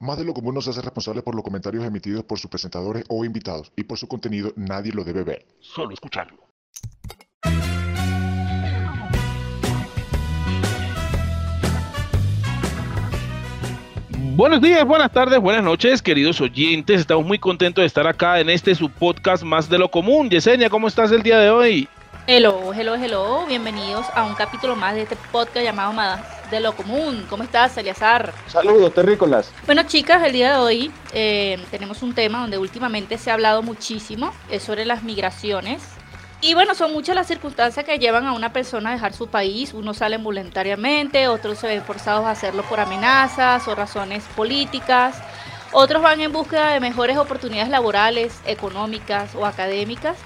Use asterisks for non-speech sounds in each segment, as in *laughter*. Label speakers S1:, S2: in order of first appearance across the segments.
S1: Más de lo común no se hace responsable por los comentarios emitidos por sus presentadores o invitados, y por su contenido nadie lo debe ver, solo escucharlo.
S2: Buenos días, buenas tardes, buenas noches, queridos oyentes. Estamos muy contentos de estar acá en este su podcast más de lo común. Yesenia, ¿cómo estás el día de hoy?
S3: Hello, hello, hello. Bienvenidos a un capítulo más de este podcast llamado Más de lo común. ¿Cómo estás, Eliazar?
S4: Saludos, terrícolas.
S3: Bueno, chicas, el día de hoy eh, tenemos un tema donde últimamente se ha hablado muchísimo, es sobre las migraciones. Y bueno, son muchas las circunstancias que llevan a una persona a dejar su país. Unos salen voluntariamente, otros se ven forzados a hacerlo por amenazas o razones políticas. Otros van en búsqueda de mejores oportunidades laborales, económicas o académicas.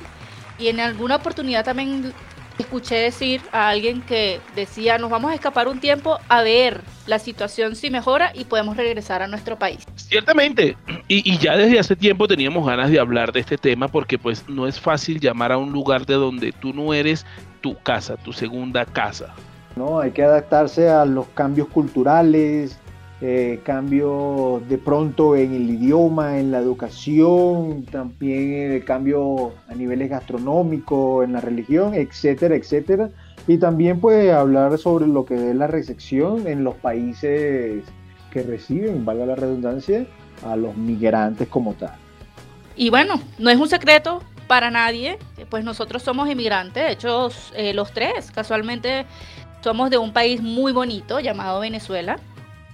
S3: Y en alguna oportunidad también escuché decir a alguien que decía, nos vamos a escapar un tiempo a ver la situación si mejora y podemos regresar a nuestro país.
S2: Ciertamente, y, ya desde hace tiempo teníamos ganas de hablar de este tema porque pues no es fácil llamar a un lugar de donde tú no eres tu casa, tu segunda casa.
S4: No, hay que adaptarse a los cambios culturales, eh, cambio de pronto en el idioma, en la educación, también eh, cambio a niveles gastronómicos, en la religión, etcétera, etcétera. Y también puede hablar sobre lo que es la recepción en los países que reciben, valga la redundancia, a los migrantes como tal.
S3: Y bueno, no es un secreto para nadie, pues nosotros somos inmigrantes, de hecho eh, los tres casualmente somos de un país muy bonito llamado Venezuela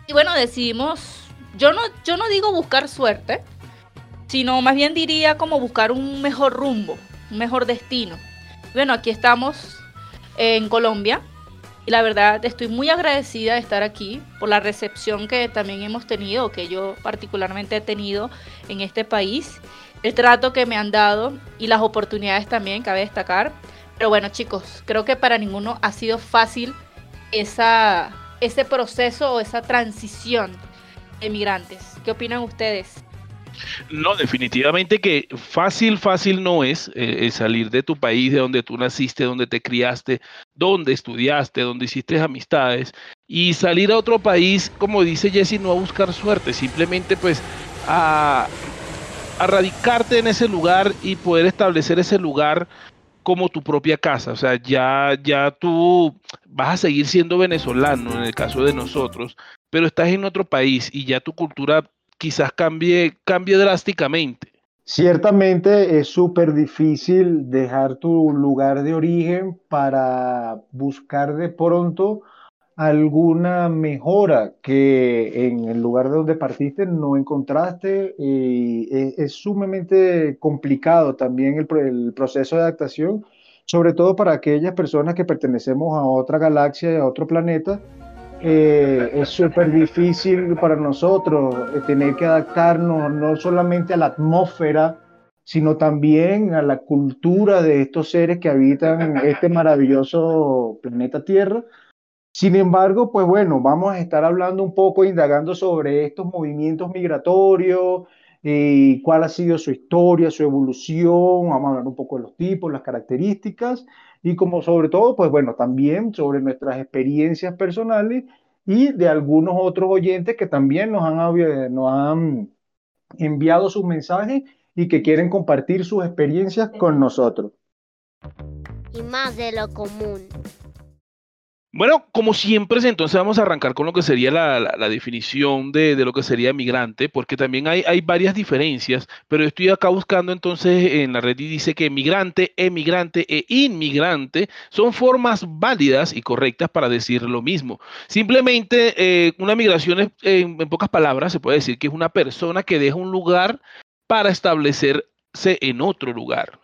S3: y bueno, decidimos, yo no, yo no digo buscar suerte, sino más bien diría como buscar un mejor rumbo, un mejor destino. Bueno, aquí estamos en Colombia y la verdad estoy muy agradecida de estar aquí por la recepción que también hemos tenido, que yo particularmente he tenido en este país, el trato que me han dado y las oportunidades también, cabe destacar. Pero bueno chicos, creo que para ninguno ha sido fácil esa ese proceso o esa transición de migrantes. ¿Qué opinan ustedes?
S2: No, definitivamente que fácil, fácil no es eh, salir de tu país, de donde tú naciste, donde te criaste, donde estudiaste, donde hiciste amistades y salir a otro país, como dice Jesse, no a buscar suerte, simplemente pues a radicarte en ese lugar y poder establecer ese lugar como tu propia casa, o sea, ya, ya tú vas a seguir siendo venezolano en el caso de nosotros, pero estás en otro país y ya tu cultura quizás cambie, cambie drásticamente.
S4: Ciertamente es súper difícil dejar tu lugar de origen para buscar de pronto alguna mejora que en el lugar de donde partiste no encontraste y es, sumamente complicado también el, proceso de adaptación, sobre todo para aquellas personas que pertenecemos a otra galaxia, y a otro planeta. Eh, es súper difícil para nosotros eh, tener que adaptarnos no solamente a la atmósfera, sino también a la cultura de estos seres que habitan este maravilloso planeta Tierra sin embargo, pues bueno, vamos a estar hablando un poco, indagando sobre estos movimientos migratorios, y cuál ha sido su historia, su evolución, vamos a hablar un poco de los tipos, las características y como sobre todo, pues bueno, también sobre nuestras experiencias personales y de algunos otros oyentes que también nos han, nos han enviado sus mensajes y que quieren compartir sus experiencias con nosotros.
S5: Y más de lo común.
S2: Bueno, como siempre, entonces vamos a arrancar con lo que sería la, definición de, lo que sería migrante, porque también hay, varias diferencias, pero estoy acá buscando entonces en la red y dice que migrante, emigrante e inmigrante son formas válidas y correctas para decir lo mismo. Simplemente eh, una migración, es, en pocas palabras, se puede decir que es una persona que deja un lugar para establecerse en otro lugar.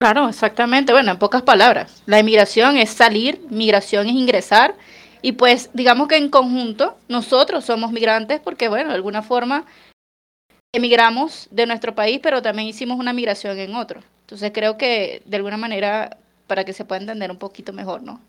S3: Claro, exactamente. Bueno, en pocas palabras, la inmigración es salir, migración es ingresar. Y pues digamos que en conjunto nosotros somos migrantes porque, bueno, de alguna forma emigramos de nuestro país, pero también hicimos una migración en otro. Entonces creo que de alguna manera, para que se pueda entender un poquito mejor, ¿no?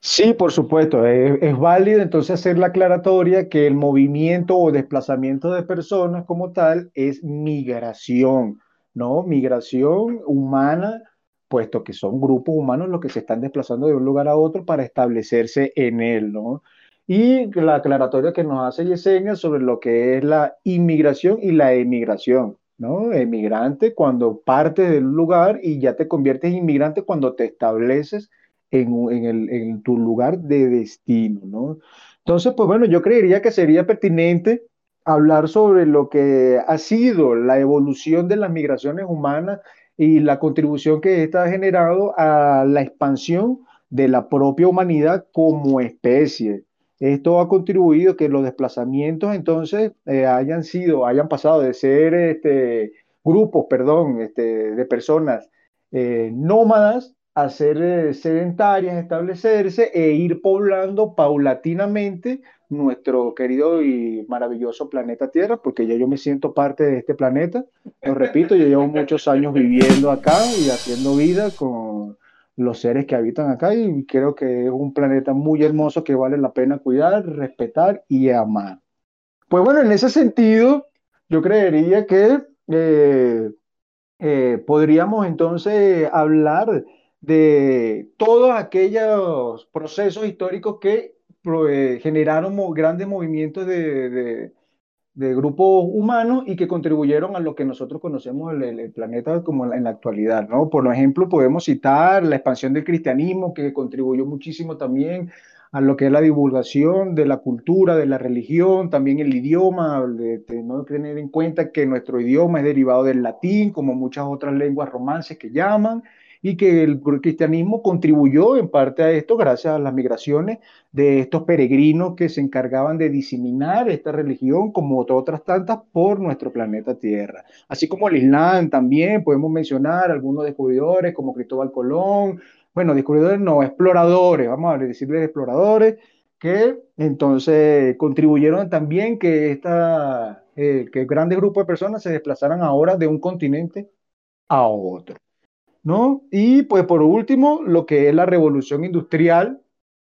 S4: Sí, por supuesto, es, es, válido entonces hacer la aclaratoria que el movimiento o desplazamiento de personas como tal es migración. ¿No? Migración humana, puesto que son grupos humanos los que se están desplazando de un lugar a otro para establecerse en él, ¿no? y la aclaratoria que nos hace Yesenia sobre lo que es la inmigración y la emigración. ¿no? Emigrante cuando partes del lugar y ya te conviertes en inmigrante cuando te estableces en, en, tu lugar de destino, ¿no? Entonces, pues bueno, yo creería que sería pertinente hablar sobre lo que ha sido la evolución de las migraciones humanas y la contribución que esta ha generado a la expansión de la propia humanidad como especie. Esto ha contribuido que los desplazamientos entonces eh, hayan sido, hayan pasado de ser este, grupos, perdón, este, de personas eh, nómadas a ser eh, sedentarias, establecerse e ir poblando paulatinamente nuestro querido y maravilloso planeta Tierra, porque ya yo me siento parte de este planeta. Lo repito, yo llevo muchos años viviendo acá y haciendo vida con los seres que habitan acá y creo que es un planeta muy hermoso que vale la pena cuidar, respetar y amar. Pues bueno, en ese sentido, yo creería que eh, eh, podríamos entonces hablar de todos aquellos procesos históricos que eh, generaron grandes movimientos de, grupos humanos y que contribuyeron a lo que nosotros conocemos el, planeta como en la, actualidad, ¿no? Por ejemplo, podemos citar la expansión del cristianismo, que contribuyó muchísimo también a lo que es la divulgación de la cultura, de la religión, también el idioma, de, de tener en cuenta que nuestro idioma es derivado del latín, como muchas otras lenguas romances que llaman, y que el cristianismo contribuyó en parte a esto gracias a las migraciones de estos peregrinos que se encargaban de diseminar esta religión como otras tantas por nuestro planeta Tierra. Así como el Islam también, podemos mencionar algunos descubridores como Cristóbal Colón, bueno, descubridores no, exploradores, vamos a decirles exploradores, que entonces contribuyeron también que, esta, eh, que grandes grupos de personas se desplazaran ahora de un continente a otro. ¿No? Y pues por último, lo que es la revolución industrial,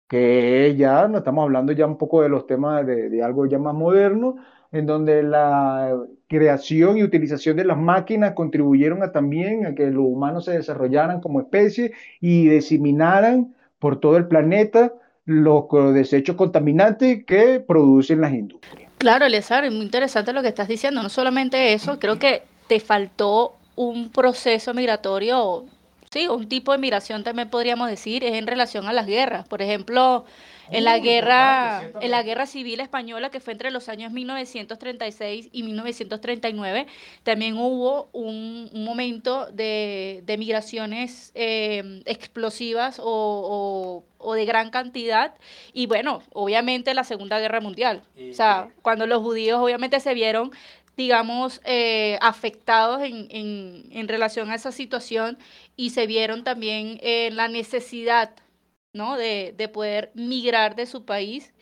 S4: que ya no estamos hablando ya un poco de los temas de, algo ya más moderno, en donde la creación y utilización de las máquinas contribuyeron a también a que los humanos se desarrollaran como especie y diseminaran por todo el planeta los desechos contaminantes que producen las industrias.
S3: Claro, Elezar, es muy interesante lo que estás diciendo. No solamente eso, creo que te faltó un proceso migratorio, sí, un tipo de migración también podríamos decir, es en relación a las guerras. Por ejemplo, en la guerra, en la guerra civil española que fue entre los años 1936 y 1939, también hubo un, momento de, migraciones eh, explosivas o, o, de gran cantidad. Y bueno, obviamente la Segunda Guerra Mundial. O sea, cuando los judíos obviamente se vieron digamos, eh, afectados en, en, relación a esa situación y se vieron también en la necesidad, ¿no? De, de, poder migrar de su país,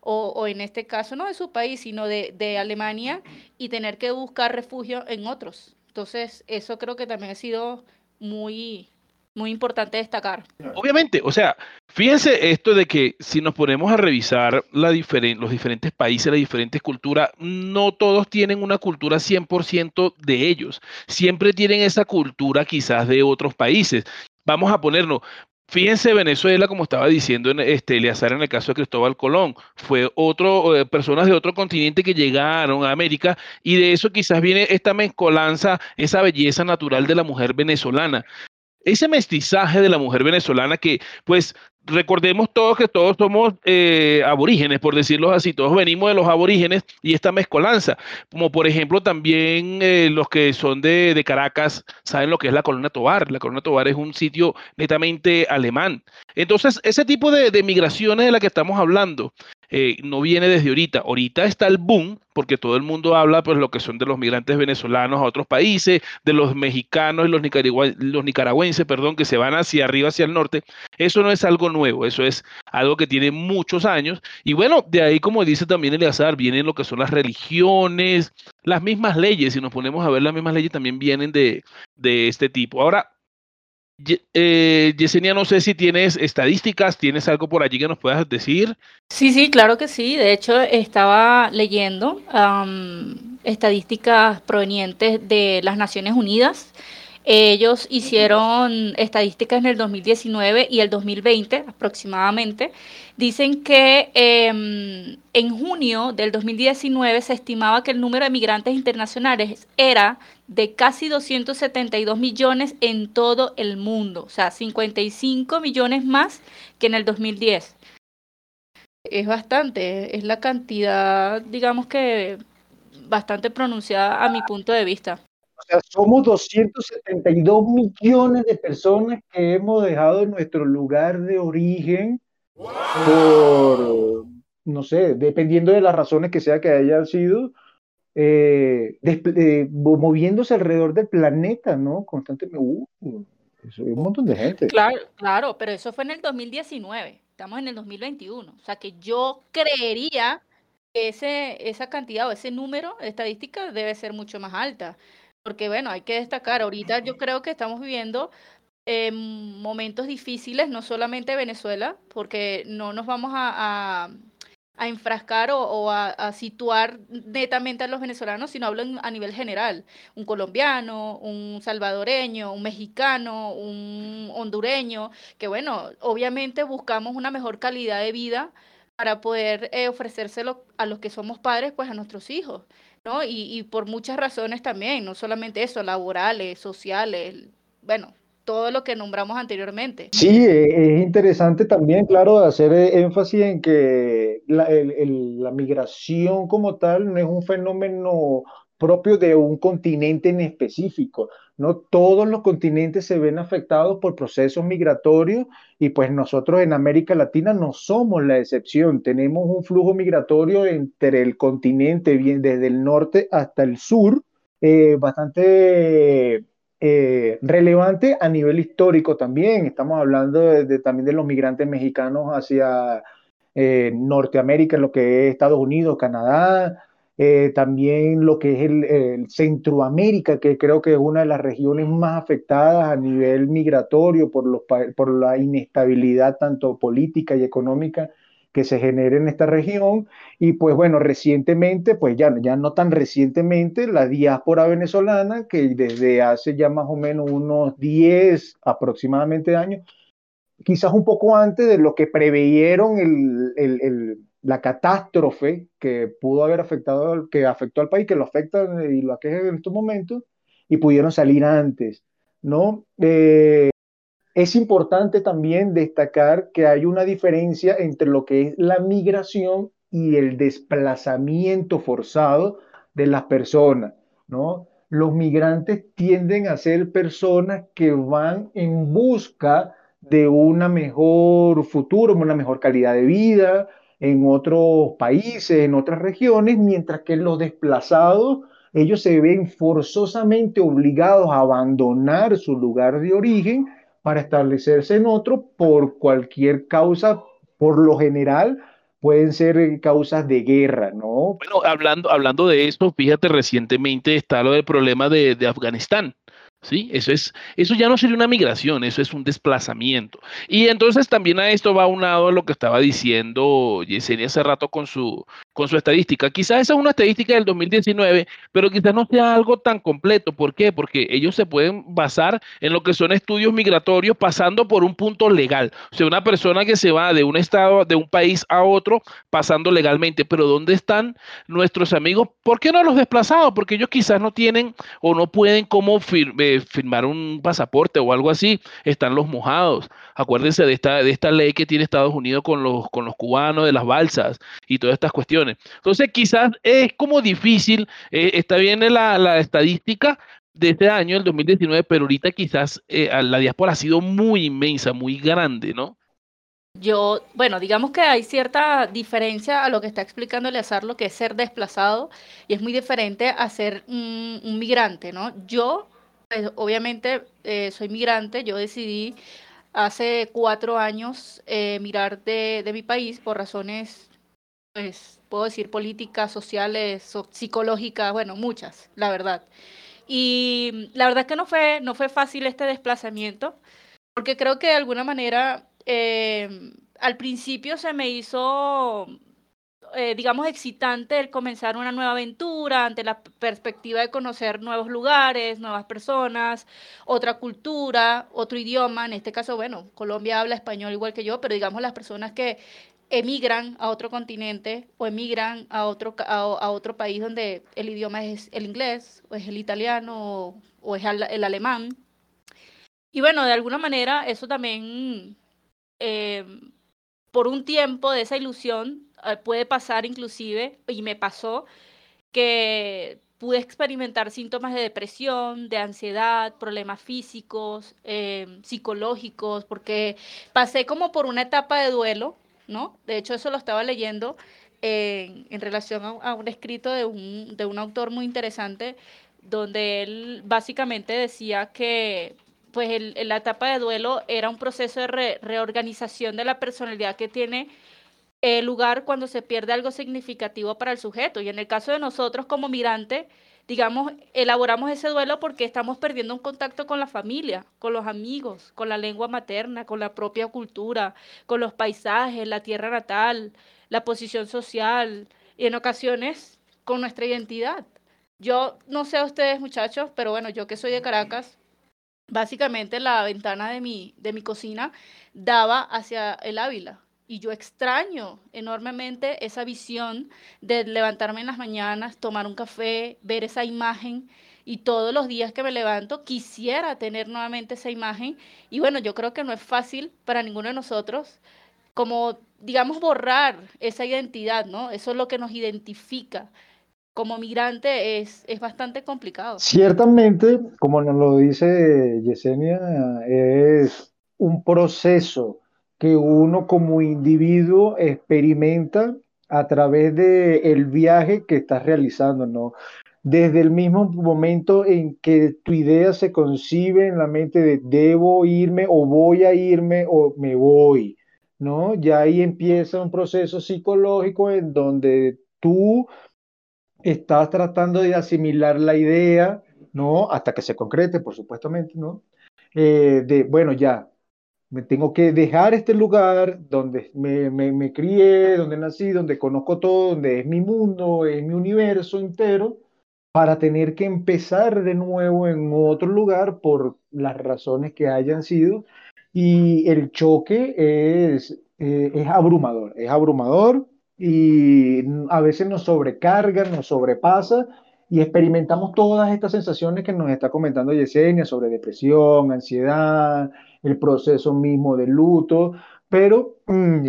S3: o, o, en este caso no de su país, sino de, de Alemania, y tener que buscar refugio en otros. Entonces, eso creo que también ha sido muy, muy importante destacar.
S2: Obviamente, o sea, fíjense esto de que si nos ponemos a revisar los diferentes países, las diferentes culturas, no todos tienen una cultura 100% de ellos. Siempre tienen esa cultura quizás de otros países. Vamos a ponernos, Fíjense Venezuela, como estaba diciendo en este, Eleazar en el caso de Cristóbal Colón, fue otro, eh, personas de otro continente que llegaron a América y de eso quizás viene esta mezcolanza, esa belleza natural de la mujer venezolana ese mestizaje de la mujer venezolana que, pues, recordemos todos que todos somos eh, aborígenes, por decirlo así, todos venimos de los aborígenes y esta mezcolanza, como por ejemplo también eh, los que son de, Caracas saben lo que es la Colonna Tobar, la Colonna Tobar es un sitio netamente alemán. Entonces, ese tipo de, de migraciones de la que estamos hablando, eh, no viene desde ahorita. Ahorita está el boom, porque todo el mundo habla, pues, lo que son de los migrantes venezolanos a otros países, de los mexicanos y los, los nicaragüenses, perdón, que se van hacia arriba, hacia el norte. Eso no es algo nuevo, eso es algo que tiene muchos años. Y bueno, de ahí, como dice también Eleazar, vienen lo que son las religiones, las mismas leyes, si nos ponemos a ver las mismas leyes, también vienen de, de este tipo. Ahora, eh, Yesenia, no sé si tienes estadísticas, tienes algo por allí que nos puedas decir.
S3: Sí, sí, claro que sí. De hecho, estaba leyendo estadísticas provenientes de las Naciones Unidas Ellos hicieron estadísticas en el 2019 y el 2020 aproximadamente. Dicen que em, en junio del 2019 se estimaba que el número de migrantes internacionales era de casi 272 millones en todo el mundo, o sea, 55 millones más que en el 2010. Es bastante, es la cantidad, digamos que bastante pronunciada a mi punto de vista.
S4: O sea, somos 272 millones de personas que hemos dejado nuestro lugar de origen por, no sé, dependiendo de las razones que sea que hayan sido, eh, eh, moviéndose alrededor del planeta, ¿no? Constantemente. Uh, un montón de gente.
S3: Claro, claro, pero eso fue en el 2019. Estamos en el 2021. O sea que yo creería que ese, esa cantidad o ese número de estadística debe ser mucho más alta. Porque bueno, hay que destacar, ahorita yo creo que estamos viviendo eh, momentos difíciles, no solamente Venezuela, porque no nos vamos a enfrascar o, a, situar netamente a los venezolanos, sino hablo a nivel general. Un colombiano, un salvadoreño, un mexicano, un hondureño, que bueno, obviamente buscamos una mejor calidad de vida para poder eh, ofrecérselo a los que somos padres, pues a nuestros hijos, ¿no? Y, y por muchas razones también, no solamente eso, laborales, sociales, bueno, todo lo que nombramos anteriormente.
S4: Sí, eh, es interesante también, claro, hacer eh, énfasis en que la, la, migración como tal no es un fenómeno propio de un continente en específico, ¿no? Todos los continentes se ven afectados por procesos migratorios y pues nosotros en América Latina no somos la excepción, tenemos un flujo migratorio entre el continente, bien desde el norte hasta el sur, eh, bastante eh, relevante a nivel histórico también. Estamos hablando de, también de los migrantes mexicanos hacia eh, Norteamérica, lo que es Estados Unidos, Canadá, eh, también lo que es el, Centroamérica, que creo que es una de las regiones más afectadas a nivel migratorio por, los, por la inestabilidad tanto política y económica que se genere en esta región. Y pues bueno, recientemente, pues ya, ya no tan recientemente, la diáspora venezolana, que desde hace ya más o menos unos 10 aproximadamente años, quizás un poco antes de lo que preveyeron el, el, el, la catástrofe que pudo haber afectado, que afectó al país, que lo afecta y lo aqueja en estos momentos, y pudieron salir antes, ¿no? Eh, es importante también destacar que hay una diferencia entre lo que es la migración y el desplazamiento forzado de las personas, ¿no? Los migrantes tienden a ser personas que van en busca de una mejor futuro, una mejor calidad de vida en otros países, en otras regiones, mientras que los desplazados, ellos se ven forzosamente obligados a abandonar su lugar de origen para establecerse en otro por cualquier causa, por lo general pueden ser causas de guerra, ¿no?
S2: Bueno, hablando, hablando de esto, fíjate, recientemente está lo del problema de, de Afganistán. ¿sí? Eso, es, eso ya no sería una migración, eso es un desplazamiento. Y entonces también a esto va unado lo que estaba diciendo Yesenia hace rato con su, con su estadística. Quizás esa es una estadística del 2019, pero quizás no sea algo tan completo. ¿Por qué? Porque ellos se pueden basar en lo que son estudios migratorios pasando por un punto legal. O sea, una persona que se va de un estado, de un país a otro, pasando legalmente. Pero ¿dónde están nuestros amigos? ¿Por qué no los desplazados? Porque ellos quizás no tienen o no pueden como firme firmar un pasaporte o algo así, están los mojados. Acuérdense de esta, de esta ley que tiene Estados Unidos con los, con los cubanos, de las balsas y todas estas cuestiones. Entonces, quizás es como difícil, eh, está bien la, la estadística, de este año, el 2019, pero ahorita quizás eh, la diáspora ha sido muy inmensa, muy grande, ¿no?
S3: Yo, bueno, digamos que hay cierta diferencia a lo que está explicando Eleazar, lo que es ser desplazado, y es muy diferente a ser un migrante, ¿no? Yo pues, obviamente eh, soy migrante, yo decidí hace cuatro años mirar de, mi país por razones, pues, puedo decir políticas, sociales, psicológicas, bueno, muchas, la verdad. Y la verdad que no fue, no fue fácil este desplazamiento, porque creo que de alguna manera eh, al principio se me hizo eh, digamos, excitante el comenzar una nueva aventura ante la perspectiva de conocer nuevos lugares, nuevas personas, otra cultura, otro idioma. En este caso, bueno, Colombia habla español igual que yo, pero digamos las personas que emigran a otro continente o emigran a otro, a, otro país donde el idioma es el inglés o es el italiano o, es el, alemán. Y bueno, de alguna manera eso también, eh, por un tiempo de esa ilusión, eh, puede pasar inclusive, y me pasó, que pude experimentar síntomas de depresión, de ansiedad, problemas físicos, eh, psicológicos, porque pasé como por una etapa de duelo, ¿no? De hecho, eso lo estaba leyendo en, relación a, un escrito de un, de un autor muy interesante, donde él básicamente decía que pues el, la etapa de duelo era un proceso de reorganización de la personalidad que tiene lugar cuando se pierde algo significativo para el sujeto. Y en el caso de nosotros como migrante, digamos, elaboramos ese duelo porque estamos perdiendo un contacto con la familia, con los amigos, con la lengua materna, con la propia cultura, con los paisajes, la tierra natal, la posición social y en ocasiones con nuestra identidad. Yo no sé a ustedes muchachos, pero bueno, yo que soy de Caracas, básicamente la ventana de mi, de mi cocina daba hacia el Ávila y yo extraño enormemente esa visión de levantarme en las mañanas, tomar un café, ver esa imagen y todos los días que me levanto quisiera tener nuevamente esa imagen. Y bueno, yo creo que no es fácil para ninguno de nosotros como, digamos, borrar esa identidad, ¿no? Eso es lo que nos identifica. Como migrante es, es bastante complicado.
S4: Ciertamente, como nos lo dice Yesenia, es un proceso que uno como individuo experimenta a través del el viaje que estás realizando, ¿no? Desde el mismo momento en que tu idea se concibe en la mente de debo irme o voy a irme o me voy, ¿no? Ya ahí empieza un proceso psicológico en donde tú estás tratando de asimilar la idea, ¿no? Hasta que se concrete, por supuestamente, ¿no? Eh, de, bueno, ya, me tengo que dejar este lugar donde me, me, crié, donde nací, donde conozco todo, donde es mi mundo, es mi universo entero, para tener que empezar de nuevo en otro lugar por las razones que hayan sido. Y el choque es, eh, es abrumador, es abrumador y a veces nos sobrecarga, nos sobrepasa y experimentamos todas estas sensaciones que nos está comentando Yesenia sobre depresión, ansiedad, el proceso mismo del luto, pero mm,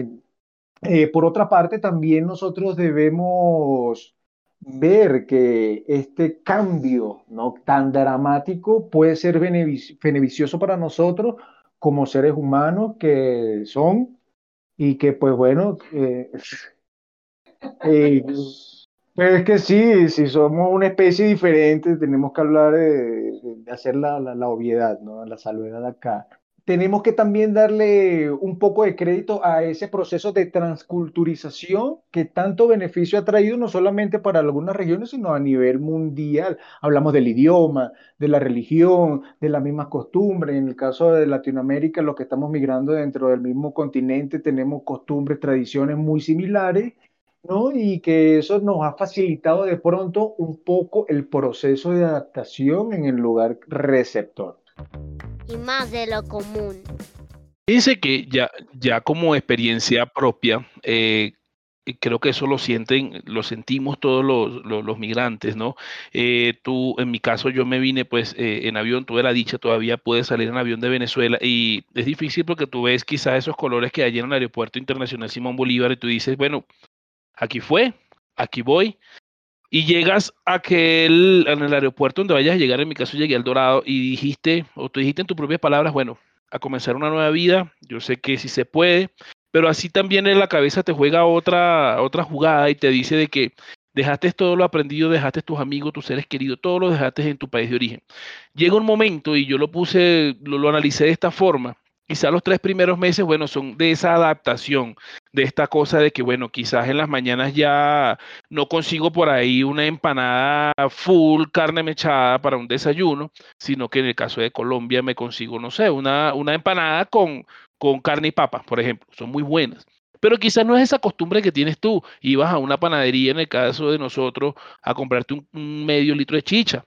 S4: eh, por otra parte también nosotros debemos ver que este cambio no tan dramático puede ser beneficioso para nosotros como seres humanos que son y que pues bueno *laughs* eh, pues es que sí, si somos una especie diferente, tenemos que hablar de, hacer la, la, obviedad, ¿no? La salvedad acá. Tenemos que también darle un poco de crédito a ese proceso de transculturización que tanto beneficio ha traído no solamente para algunas regiones, sino a nivel mundial. Hablamos del idioma, de la religión, de las mismas costumbres. En el caso de Latinoamérica, los que estamos migrando dentro del mismo continente, tenemos costumbres, tradiciones muy similares ¿no? Y que eso nos ha facilitado de pronto un poco el proceso de adaptación en el lugar receptor.
S5: Y más de lo común.
S2: Dice que ya, ya como experiencia propia, eh, creo que eso lo sienten, lo sentimos todos los, migrantes, ¿no? Eh, tú, en mi caso, yo me vine pues eh, en avión, tuve la dicha, todavía pude salir en avión de Venezuela y es difícil porque tú ves quizás esos colores que hay en el aeropuerto internacional Simón Bolívar y tú dices, bueno, aquí fue, aquí voy. Y llegas a aquel, en el aeropuerto donde vayas a llegar, en mi caso llegué al Dorado y dijiste, o tú dijiste en tus propias palabras, bueno, a comenzar una nueva vida, yo sé que sí se puede, pero así también en la cabeza te juega otra, otra jugada y te dice de que dejaste todo lo aprendido, dejaste tus amigos, tus seres queridos, todo lo dejaste en tu país de origen. Llega un momento, y yo lo puse, lo, lo analicé de esta forma, Quizá los tres primeros meses, bueno, son de esa adaptación, de esta cosa de que, bueno, quizás en las mañanas ya no consigo por ahí una empanada full carne mechada para un desayuno, sino que en el caso de Colombia me consigo, no sé, una, una empanada con, con carne y papas, por ejemplo, son muy buenas pero quizás no es esa costumbre que tienes tú. Ibas a una panadería, en el caso de nosotros, a comprarte un, medio litro de chicha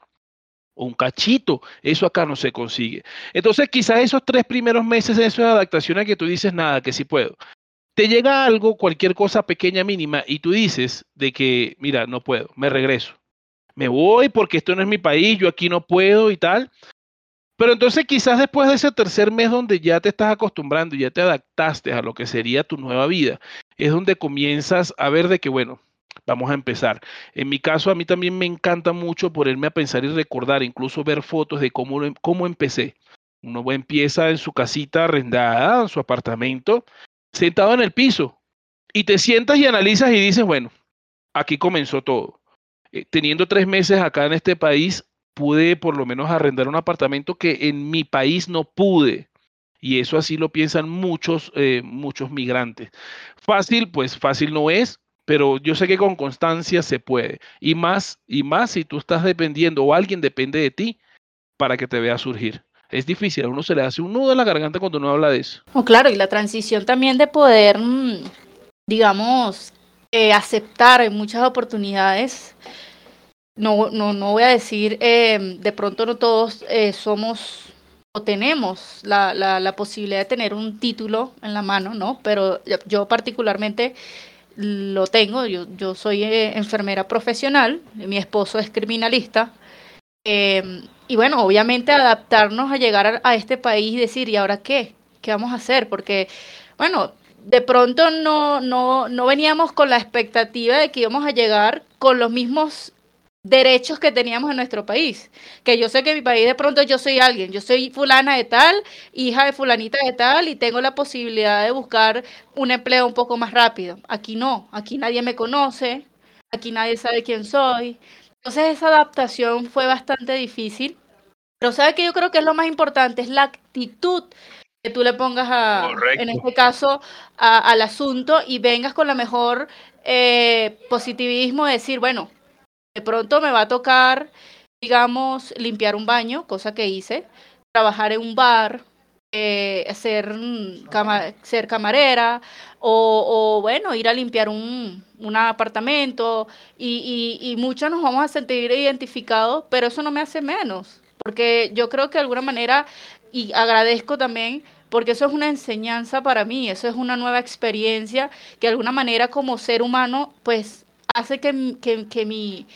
S2: o un cachito. Eso acá no se consigue. Entonces, quizás esos tres primeros meses de de adaptación a que tú dices nada, que sí puedo. Te llega algo, cualquier cosa pequeña, mínima, y tú dices de que, mira, no puedo, me regreso. Me voy porque esto no es mi país, yo aquí no puedo y tal. Pero entonces quizás después de ese tercer mes donde ya te estás acostumbrando, ya te adaptaste a lo que sería tu nueva vida, es donde comienzas a ver de que, bueno, vamos a empezar. En mi caso, a mí también me encanta mucho ponerme a pensar y recordar, incluso ver fotos de cómo, cómo empecé. Uno empieza en su casita arrendada, en su apartamento, sentado en el piso, y te sientas y analizas y dices, bueno, aquí comenzó todo. Eh, teniendo tres meses acá en este país, pude por lo menos arrendar un apartamento que en mi país no pude. Y eso así lo piensan muchos, eh, muchos migrantes. Fácil, pues fácil no es, pero yo sé que con constancia se puede. Y más, y más si tú estás dependiendo o alguien depende de ti para que te vea surgir. Es difícil, a uno se le hace un nudo en la garganta cuando uno habla de eso.
S3: Oh, claro, y la transición también de poder, mm, digamos, eh, aceptar en muchas oportunidades no, no, no voy a decir, em, de pronto no todos eh, somos o tenemos la, la, posibilidad de tener un título en la mano, ¿no? Pero yo particularmente lo tengo, yo, yo soy eh, enfermera profesional, mi esposo es criminalista, em, y bueno, obviamente adaptarnos a llegar a, este país y decir, ¿y ahora qué? ¿Qué vamos a hacer? Porque, bueno, de pronto no, no, no veníamos con la expectativa de que íbamos a llegar con los mismos derechos que teníamos en nuestro país. Que yo sé que en mi país de pronto yo soy alguien, yo soy fulana de tal, hija de fulanita de tal, y tengo la posibilidad de buscar un empleo un poco más rápido. Aquí no, aquí nadie me conoce, aquí nadie sabe quién soy. Entonces esa adaptación fue bastante difícil. Pero sabe que yo creo que es lo más importante, es la actitud que tú le pongas a, en este caso, al asunto y vengas con la mejor eh, positivismo de decir, bueno, de pronto me va a tocar, digamos, limpiar un baño, cosa que hice, trabajar en un bar, eh, ser, ser camarera o, bueno, ir a limpiar un, un apartamento y, y, y, muchos nos vamos a sentir identificados, pero eso no me hace menos, porque yo creo que de alguna manera, y agradezco también, porque eso es una enseñanza para mí, eso es una nueva experiencia que de alguna manera como ser humano, pues hace que, que, mi,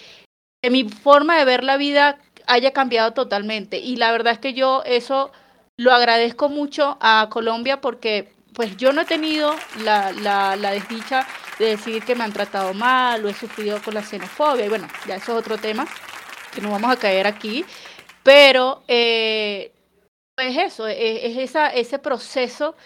S3: que mi forma de ver la vida haya cambiado totalmente. Y la verdad es que yo eso lo agradezco mucho a Colombia porque pues yo no he tenido la, la, la, desdicha de decir que me han tratado mal o he sufrido con la xenofobia. Y bueno, ya eso es otro tema que no vamos a caer aquí. Pero eh, pues eso, es, es esa, ese proceso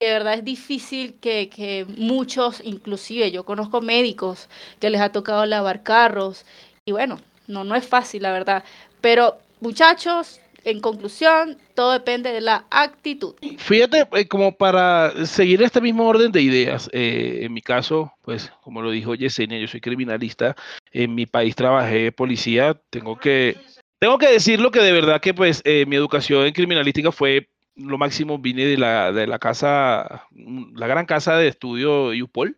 S3: de verdad es difícil que, que, muchos, inclusive yo conozco médicos que les ha tocado lavar carros y bueno, no, no es fácil la verdad, pero muchachos, en conclusión, todo depende de la actitud.
S2: Fíjate, eh, como para seguir este mismo orden de ideas, eh, en mi caso, pues como lo dijo Yesenia, yo soy criminalista, en mi país trabajé policía, tengo que... Tengo que decirlo que de verdad que pues eh, mi educación en criminalística fue lo máximo vine de la, de la casa, mm, la gran casa de estudio UPOL.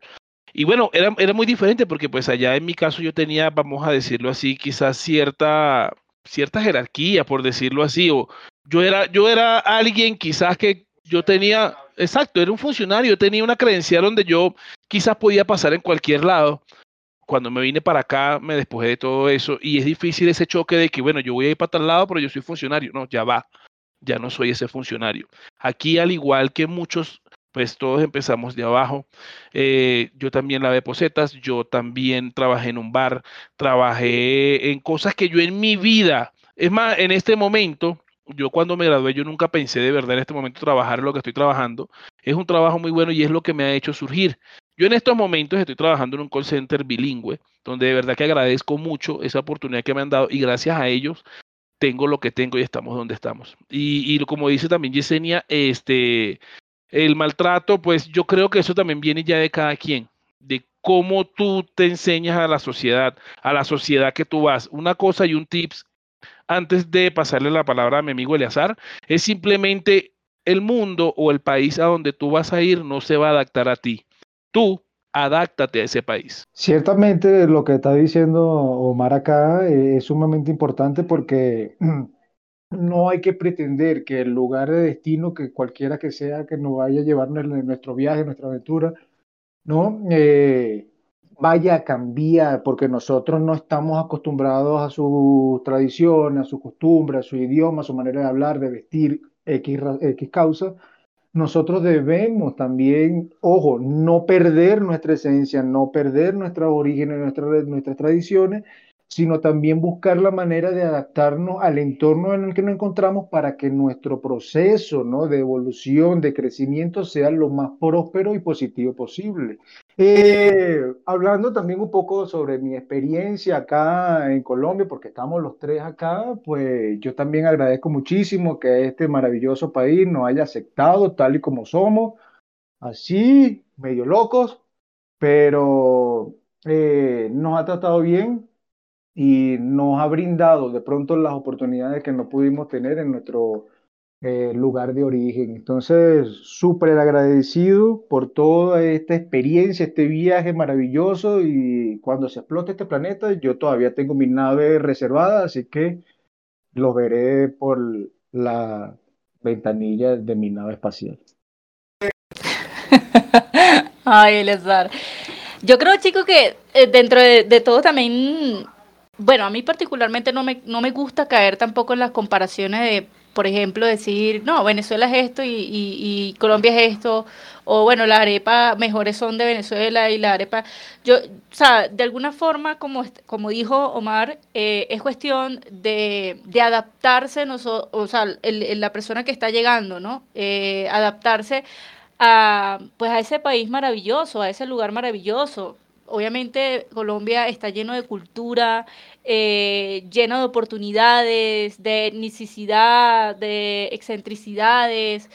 S2: Y bueno, era, era muy diferente porque pues allá en mi caso yo tenía, vamos a decirlo así, quizás cierta, cierta jerarquía, por decirlo así, o yo era, yo era alguien quizás que yo tenía, exacto, era un funcionario, tenía una credencial donde yo quizás podía pasar en cualquier lado. Cuando me vine para acá me despojé de todo eso y es difícil ese choque de que, bueno, yo voy a ir para tal lado, pero yo soy funcionario. No, ya va ya no soy ese funcionario. Aquí, al igual que muchos, pues todos empezamos de abajo. Eh, yo también lavé posetas, yo también trabajé en un bar, trabajé en cosas que yo en mi vida, es más, en este momento, yo cuando me gradué, yo nunca pensé de verdad en este momento trabajar lo que estoy trabajando. Es un trabajo muy bueno y es lo que me ha hecho surgir. Yo en estos momentos estoy trabajando en un call center bilingüe, donde de verdad que agradezco mucho esa oportunidad que me han dado y gracias a ellos tengo lo que tengo y estamos donde estamos. Y, como dice también Yesenia, este, el maltrato, pues yo creo que eso también viene ya de cada quien, de cómo tú te enseñas a la sociedad, a la sociedad que tú vas. Una cosa y un tips antes de pasarle la palabra a mi amigo Eleazar, es simplemente el mundo o el país a donde tú vas a ir no se va a adaptar a ti. tú adáctate a ese país.
S4: Ciertamente lo que está diciendo Omar acá eh, es sumamente importante porque *clears throat* no hay que pretender que el lugar de destino, que cualquiera que sea que nos vaya a llevar en nuestro viaje, nuestra aventura, ¿no? Eh, vaya a cambiar, porque nosotros no estamos acostumbrados a sus tradiciones, a su costumbre, a su idioma, a su manera de hablar, de vestir, X, X causa, nosotros debemos también, ojo, no perder nuestra esencia, no perder nuestros orígenes, nuestras, nuestras tradiciones, sino también buscar la manera de adaptarnos al entorno en el que nos encontramos para que nuestro proceso ¿no? de evolución, de crecimiento sea lo más próspero y positivo posible. Eh, hablando también un poco sobre mi experiencia acá en Colombia, porque estamos los tres acá, pues yo también agradezco muchísimo que este maravilloso país nos haya aceptado tal y como somos, así, medio locos, pero eh, nos ha tratado bien, y nos ha brindado de pronto las oportunidades que no pudimos tener en nuestro eh, lugar de origen. Entonces, súper agradecido por toda esta experiencia, este viaje maravilloso y cuando se explote este planeta, yo todavía tengo mi nave reservada, así que lo veré por la ventanilla de mi nave espacial. *laughs*
S3: Ay, Elezar. Yo creo, chicos, que eh, dentro de, todo también bueno, a mí particularmente no me, no me gusta caer tampoco en las comparaciones de, por ejemplo, decir, no, Venezuela es esto y, Colombia es esto, o bueno, la arepa mejores son de Venezuela y la arepa, yo, o sea, de alguna forma, como, como dijo Omar, eh, es cuestión de, de adaptarse, o sea, la persona que está llegando, ¿no? Eh, adaptarse a, pues a ese país maravilloso, a ese lugar maravilloso obviamente Colombia está lleno de cultura, eh, lleno de oportunidades, de etnicidad, de excentricidades,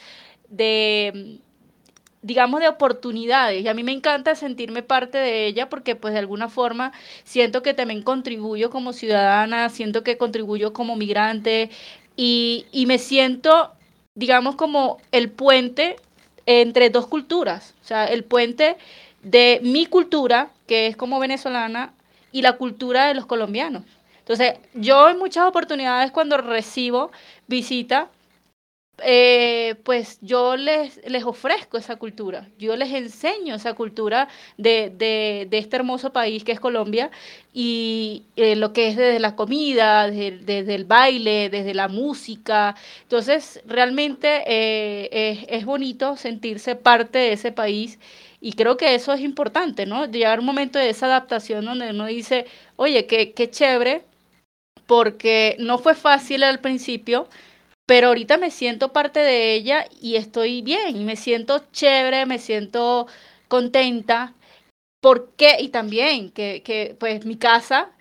S3: de digamos de oportunidades. Y a mí me encanta sentirme parte de ella porque pues de alguna forma siento que también contribuyo como ciudadana, siento que contribuyo como migrante y, y me siento digamos como el puente entre dos culturas, o sea, el puente de mi cultura, que es como venezolana, y la cultura de los colombianos. Entonces, yo en muchas oportunidades cuando recibo visita, eh, pues yo les, les ofrezco esa cultura, yo les enseño esa cultura de, de, este hermoso país que es Colombia y eh, lo que es desde la comida, desde, el baile, desde la música. Entonces, realmente eh, es, es bonito sentirse parte de ese país y creo que eso es importante, ¿no? Llegar un momento de esa adaptación donde uno dice, oye, qué, qué chévere, porque no fue fácil al principio, pero ahorita me siento parte de ella y estoy bien, y me siento chévere, me siento contenta. porque Y también que, que pues mi casa,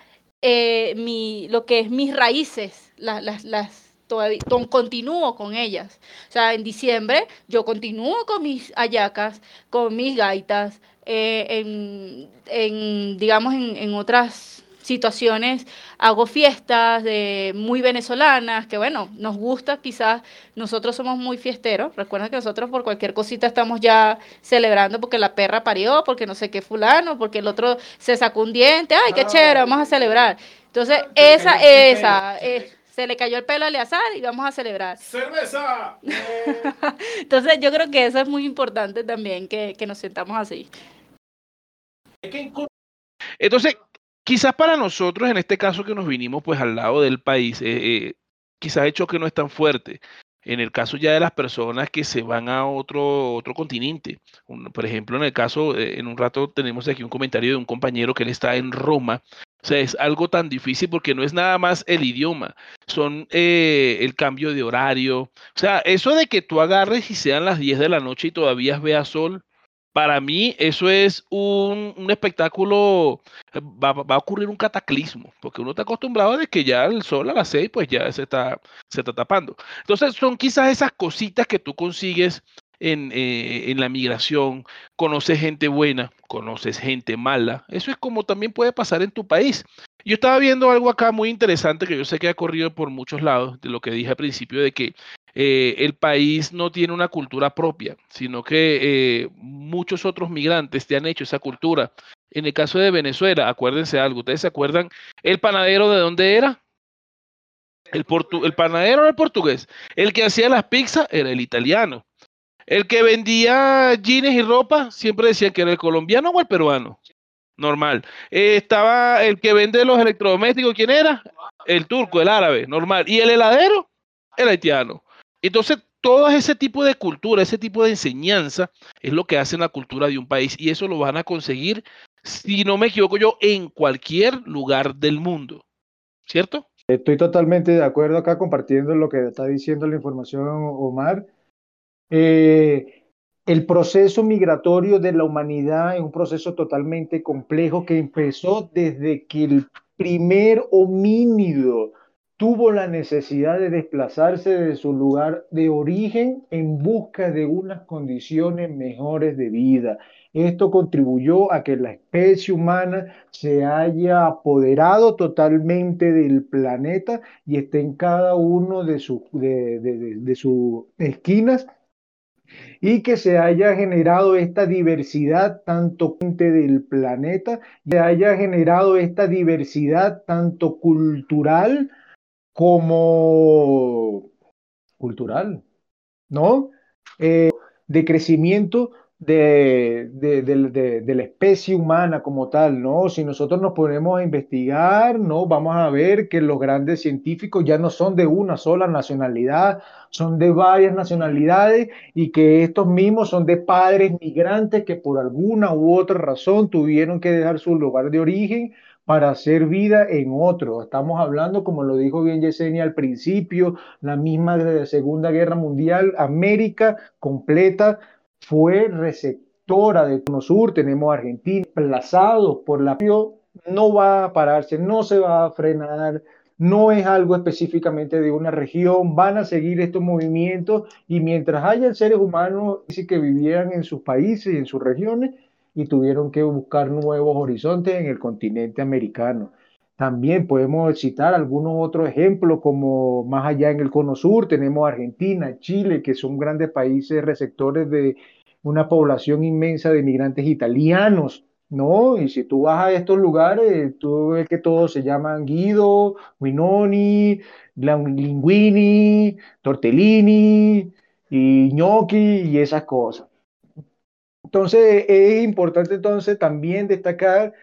S3: eh, mi, lo que es mis raíces, las, las, las todavía continúo con ellas. O sea, en diciembre yo continúo con mis ayacas, con mis gaitas, eh, en, en, digamos, en, en, otras situaciones hago fiestas de muy venezolanas, que bueno, nos gusta, quizás nosotros somos muy fiesteros, recuerden que nosotros por cualquier cosita estamos ya celebrando porque la perra parió, porque no sé qué fulano, porque el otro se sacó un diente, ay, qué chévere, vamos a celebrar. Entonces, esa, esa, es se le cayó el pelo a Eleazar y vamos a celebrar.
S2: ¡Cerveza! *laughs*
S3: Entonces yo creo que eso es muy importante también, que, nos sentamos así.
S2: Entonces, quizás para nosotros, en este caso que nos vinimos pues al lado del país, eh, eh, quizás el choque no es tan fuerte. En el caso ya de las personas que se van a otro, otro continente, por ejemplo, en el caso, eh, en un rato tenemos aquí un comentario de un compañero que él está en Roma o sea, es algo tan difícil porque no es nada más el idioma, son eh, el cambio de horario. O sea, eso de que tú agarres y sean las 10 de la noche y todavía veas sol, para mí eso es un, un espectáculo, va, va, a ocurrir un cataclismo, porque uno está acostumbrado a que ya el sol a las 6 pues ya se está, se está tapando. Entonces son quizás esas cositas que tú consigues en, eh, en, la migración, conoces gente buena, conoces gente mala. Eso es como también puede pasar en tu país. Yo estaba viendo algo acá muy interesante que yo sé que ha corrido por muchos lados, de lo que dije al principio, de que eh, el país no tiene una cultura propia, sino que eh, muchos otros migrantes te han hecho esa cultura. En el caso de Venezuela, acuérdense algo, ¿ustedes se acuerdan el panadero de dónde era? El, el panadero era el portugués. El que hacía las pizzas era el italiano. El que vendía jeans y ropa siempre decía que era el colombiano o el peruano. Normal. Eh, estaba el que vende los electrodomésticos, ¿quién era? El turco, el árabe, normal. Y el heladero, el haitiano. Entonces, todo ese tipo de cultura, ese tipo de enseñanza es lo que hace la cultura de un país y eso lo van a conseguir, si no me equivoco yo, en cualquier lugar del mundo. ¿Cierto?
S4: Estoy totalmente de acuerdo acá compartiendo lo que está diciendo la información Omar. Eh, el proceso migratorio de la humanidad es un proceso totalmente complejo que empezó desde que el primer homínido tuvo la necesidad de desplazarse de su lugar de origen en busca de unas condiciones mejores de vida. Esto contribuyó a que la especie humana se haya apoderado totalmente del planeta y esté en cada uno de, sus de sus esquinas y que se haya generado esta diversidad tanto del planeta, se haya generado esta diversidad tanto cultural como cultural, ¿no? Eh, de crecimiento de, de, la especie humana como tal, ¿no? Si nosotros nos ponemos a investigar, ¿no? Vamos a ver que los grandes científicos ya no son de una sola nacionalidad, son de varias nacionalidades y que estos mismos son de padres migrantes que por alguna u otra razón tuvieron que dejar su lugar de origen para hacer vida en otro. Estamos hablando, como lo dijo bien Yesenia al principio, la misma Segunda Guerra Mundial, América completa fue receptora de Cono Sur, tenemos Argentina, desplazados por la no va a pararse, no se va a frenar, no es algo específicamente de una región, van a seguir estos movimientos y mientras haya seres humanos que vivieran en sus países y en sus regiones y tuvieron que buscar nuevos horizontes en el continente americano. También podemos citar algunos otros ejemplos, como más allá en el cono sur tenemos Argentina, Chile, que son grandes países receptores de una población inmensa de migrantes italianos, ¿no? Y si tú vas a estos lugares, tú ves que todos se llaman Guido, Winoni, Linguini, Tortellini, y gnocchi y esas cosas. Entonces, es importante entonces también destacar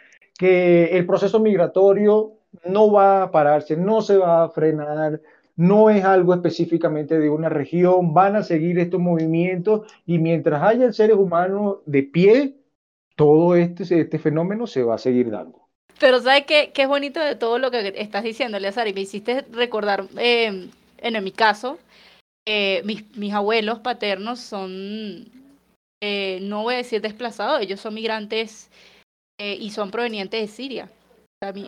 S4: que el proceso migratorio no va a pararse, no se va a frenar, no es algo específicamente de una región, van a seguir estos movimientos y mientras haya seres humanos de pie, todo este, este fenómeno se va a seguir dando.
S3: Pero ¿sabes qué, qué es bonito de todo lo que estás diciendo, Eleazar? Y me hiciste recordar, em, en mi caso, eh, mis, mis, abuelos paternos son, eh, no voy a decir desplazados, ellos son migrantes eh, y son provenientes de Siria.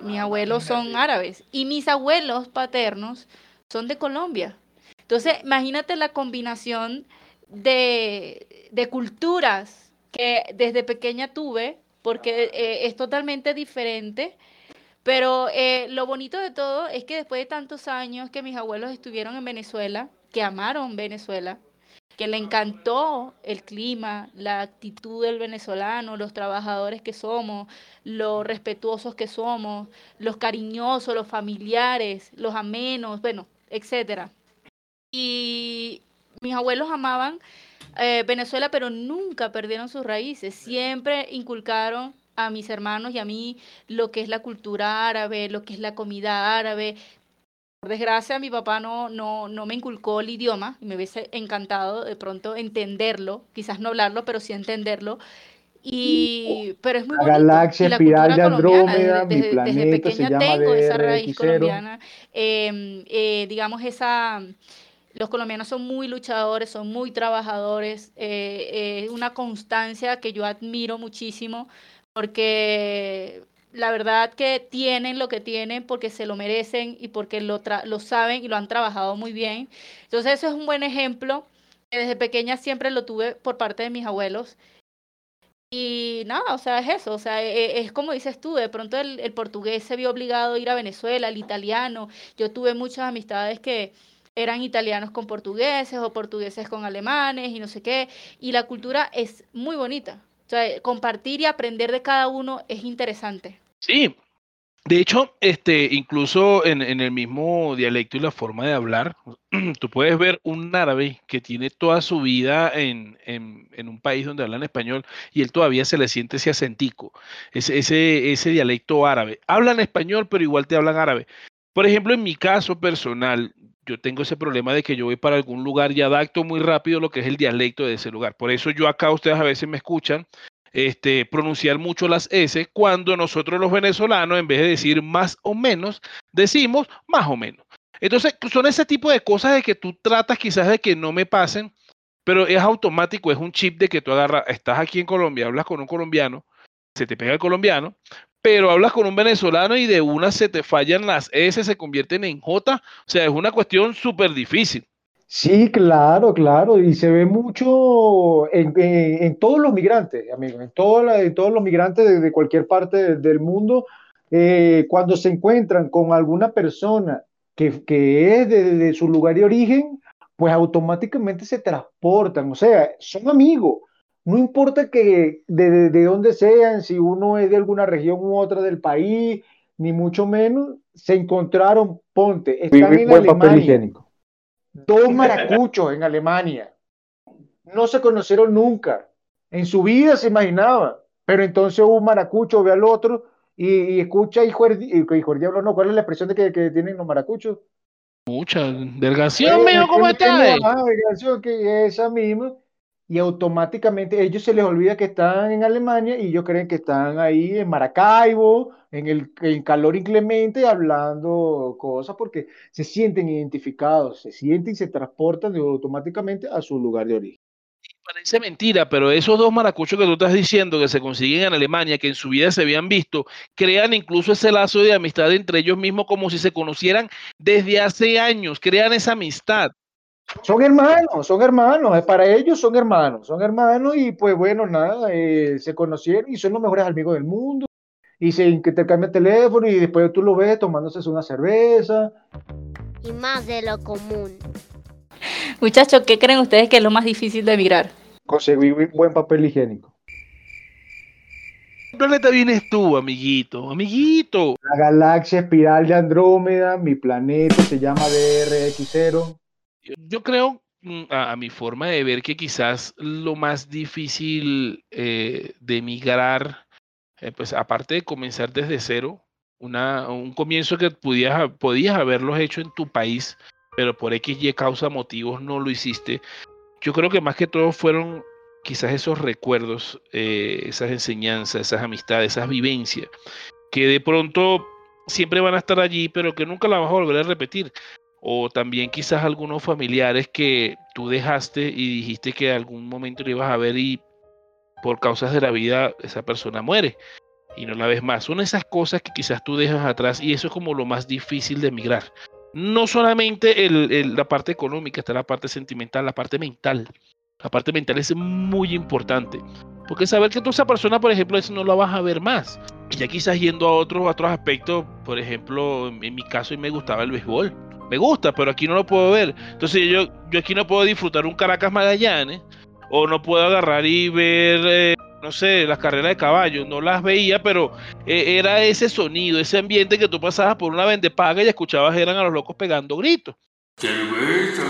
S3: mis abuelos son árabes y mis abuelos paternos son de Colombia. Entonces, imagínate la combinación de, de culturas que desde pequeña tuve, porque eh, es totalmente diferente. Pero eh, lo bonito de todo es que después de tantos años que mis abuelos estuvieron en Venezuela, que amaron Venezuela, que le encantó el clima, la actitud del venezolano, los trabajadores que somos, los respetuosos que somos, los cariñosos, los familiares, los amenos, bueno, etcétera. Y mis abuelos amaban eh, Venezuela, pero nunca perdieron sus raíces, siempre inculcaron a mis hermanos y a mí lo que es la cultura árabe, lo que es la comida árabe, por desgracia, mi papá no, no, no me inculcó el idioma y me hubiese encantado de pronto entenderlo, quizás no hablarlo, pero sí entenderlo. Y, pero es muy bonito.
S4: Galaxia espiral de Andrómeda, desde, mi planeta desde pequeña se llama
S3: tengo esa raíz colombiana. Eh, eh, digamos, esa, los colombianos son muy luchadores, son muy trabajadores. Eh, es una constancia que yo admiro muchísimo porque la verdad que tienen lo que tienen porque se lo merecen y porque lo, lo saben y lo han trabajado muy bien. Entonces eso es un buen ejemplo. Desde pequeña siempre lo tuve por parte de mis abuelos. Y nada, o sea, es eso, o sea, e, e, es, como dices tú, de pronto el, el, portugués se vio obligado a ir a Venezuela, el italiano. Yo tuve muchas amistades que eran italianos con portugueses o portugueses con alemanes y no sé qué. Y la cultura es muy bonita. O sea, compartir y aprender de cada uno es interesante.
S2: Sí, de hecho, este, incluso en, el mismo dialecto y la forma de hablar, *clears throat* tú puedes ver un árabe que tiene toda su vida en, un país donde hablan español y él todavía se le siente ese acentico, ese, ese, ese dialecto árabe. Hablan español, pero igual te hablan árabe. Por ejemplo, en mi caso personal, yo tengo ese problema de que yo voy para algún lugar y adapto muy rápido lo que es el dialecto de ese lugar. Por eso yo acá ustedes a veces me escuchan este, pronunciar mucho las S cuando nosotros los venezolanos, en vez de decir más o menos, decimos más o menos. Entonces, son ese tipo de cosas de que tú tratas quizás de que no me pasen, pero es automático, es un chip de que tú agarras, estás aquí en Colombia, hablas con un colombiano, se te pega el colombiano, pero hablas con un venezolano y de una se te fallan las S, se convierten en J, o sea, es una cuestión súper difícil.
S4: Sí, claro, claro, y se ve mucho en, todos los migrantes, amigos, en, en todos los migrantes de, cualquier parte del mundo, eh, cuando se encuentran con alguna persona que, es de, su lugar de origen, pues automáticamente se transportan, o sea, son amigos, no importa que de, de dónde sean, si uno es de alguna región u otra del país, ni mucho menos, se encontraron, ponte, están en Alemania dos maracuchos en Alemania. No se conocieron nunca. En su vida se imaginaba. Pero entonces un maracucho ve al otro y, escucha hijo, hijo del diablo, no. ¿Cuál es la expresión de que, que tienen los maracuchos?
S2: Mucha. Delgación, mío, ¿cómo está?
S4: Delgación, que esa misma y automáticamente ellos se les olvida que están en Alemania y ellos creen que están ahí en Maracaibo, en el calor inclemente, hablando cosas porque se sienten identificados, se sienten y se transportan automáticamente a su lugar de origen.
S2: Parece mentira, pero esos dos maracuchos que tú estás diciendo que se consiguen en Alemania, que en su vida se habían visto, crean incluso ese lazo de amistad entre ellos mismos como si se conocieran desde hace años, crean esa amistad.
S4: Son hermanos, son hermanos, eh, para ellos son hermanos, son hermanos y pues bueno, nada, eh, se conocieron y son los mejores amigos del mundo y se intercambian teléfono y después tú lo ves tomándose una cerveza.
S5: Y más de lo común.
S3: Muchachos, ¿qué creen ustedes que es lo más difícil de emigrar?
S4: Conseguir buen papel higiénico.
S2: ¿Qué planeta vienes tú, amiguito? Amiguito.
S4: La galaxia espiral de Andrómeda, mi planeta se llama DRX0.
S2: Yo, creo, mm, a, mi forma de ver, que quizás lo más difícil eh, de emigrar, eh, pues aparte de comenzar desde cero, una, un comienzo que podías, podías haberlo hecho en tu país, pero por X y causa motivos no lo hiciste. Yo creo que más que todo fueron quizás esos recuerdos, eh, esas enseñanzas, esas amistades, esas vivencias, que de pronto siempre van a estar allí, pero que nunca la vas a volver a repetir o también quizás algunos familiares que tú dejaste y dijiste que en algún momento lo ibas a ver y por causas de la vida esa persona muere y no la ves más. Son esas cosas que quizás tú dejas atrás y eso es como lo más difícil de emigrar. No solamente la parte económica, está la parte sentimental, la parte mental. La parte mental es muy importante. Porque saber que tú esa persona, por ejemplo, eso no la vas a ver más. Y ya quizás yendo a otros, otros aspectos, por ejemplo, en, en mi caso, y me gustaba el béisbol me gusta, pero aquí no lo puedo ver. Entonces yo, yo aquí no puedo disfrutar un Caracas Magallanes, o no puedo agarrar y ver, eh, no sé, las carreras de caballo. No las veía, pero eh, era ese sonido, ese ambiente que tú pasabas por una vendepaga y escuchabas, eran a los locos pegando gritos. Cerveza.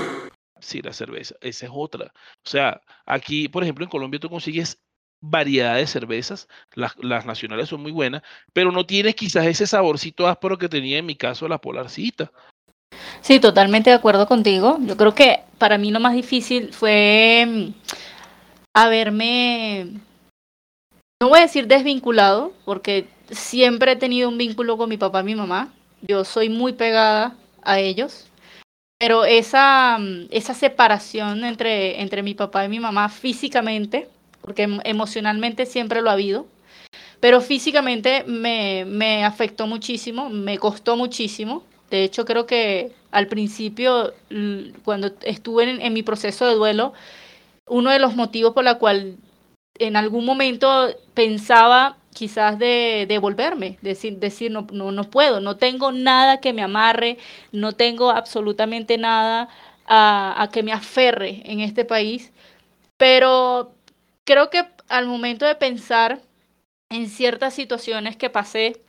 S2: Sí, la cerveza, esa es otra. O sea, aquí, por ejemplo, en Colombia tú consigues variedad de cervezas, las, las, nacionales son muy buenas, pero no tienes quizás ese saborcito áspero que tenía en mi caso la polarcita.
S3: Sí, totalmente de acuerdo contigo. Yo creo que para mí lo más difícil fue mm, haberme, no voy a decir desvinculado, porque siempre he tenido un vínculo con mi papá y mi mamá. Yo soy muy pegada a ellos. Pero esa, mm, esa separación entre, entre mi papá y mi mamá físicamente, porque em, emocionalmente siempre lo ha habido, pero físicamente me, me afectó muchísimo, me costó muchísimo. De hecho, creo que al principio, cuando estuve en, mi proceso de duelo, uno de los motivos por la cual en algún momento pensaba quizás de, de volverme, decir, decir no, no, no puedo, no tengo nada que me amarre, no tengo absolutamente nada a, a que me aferre en este país, pero creo que al momento de pensar en ciertas situaciones que pasé,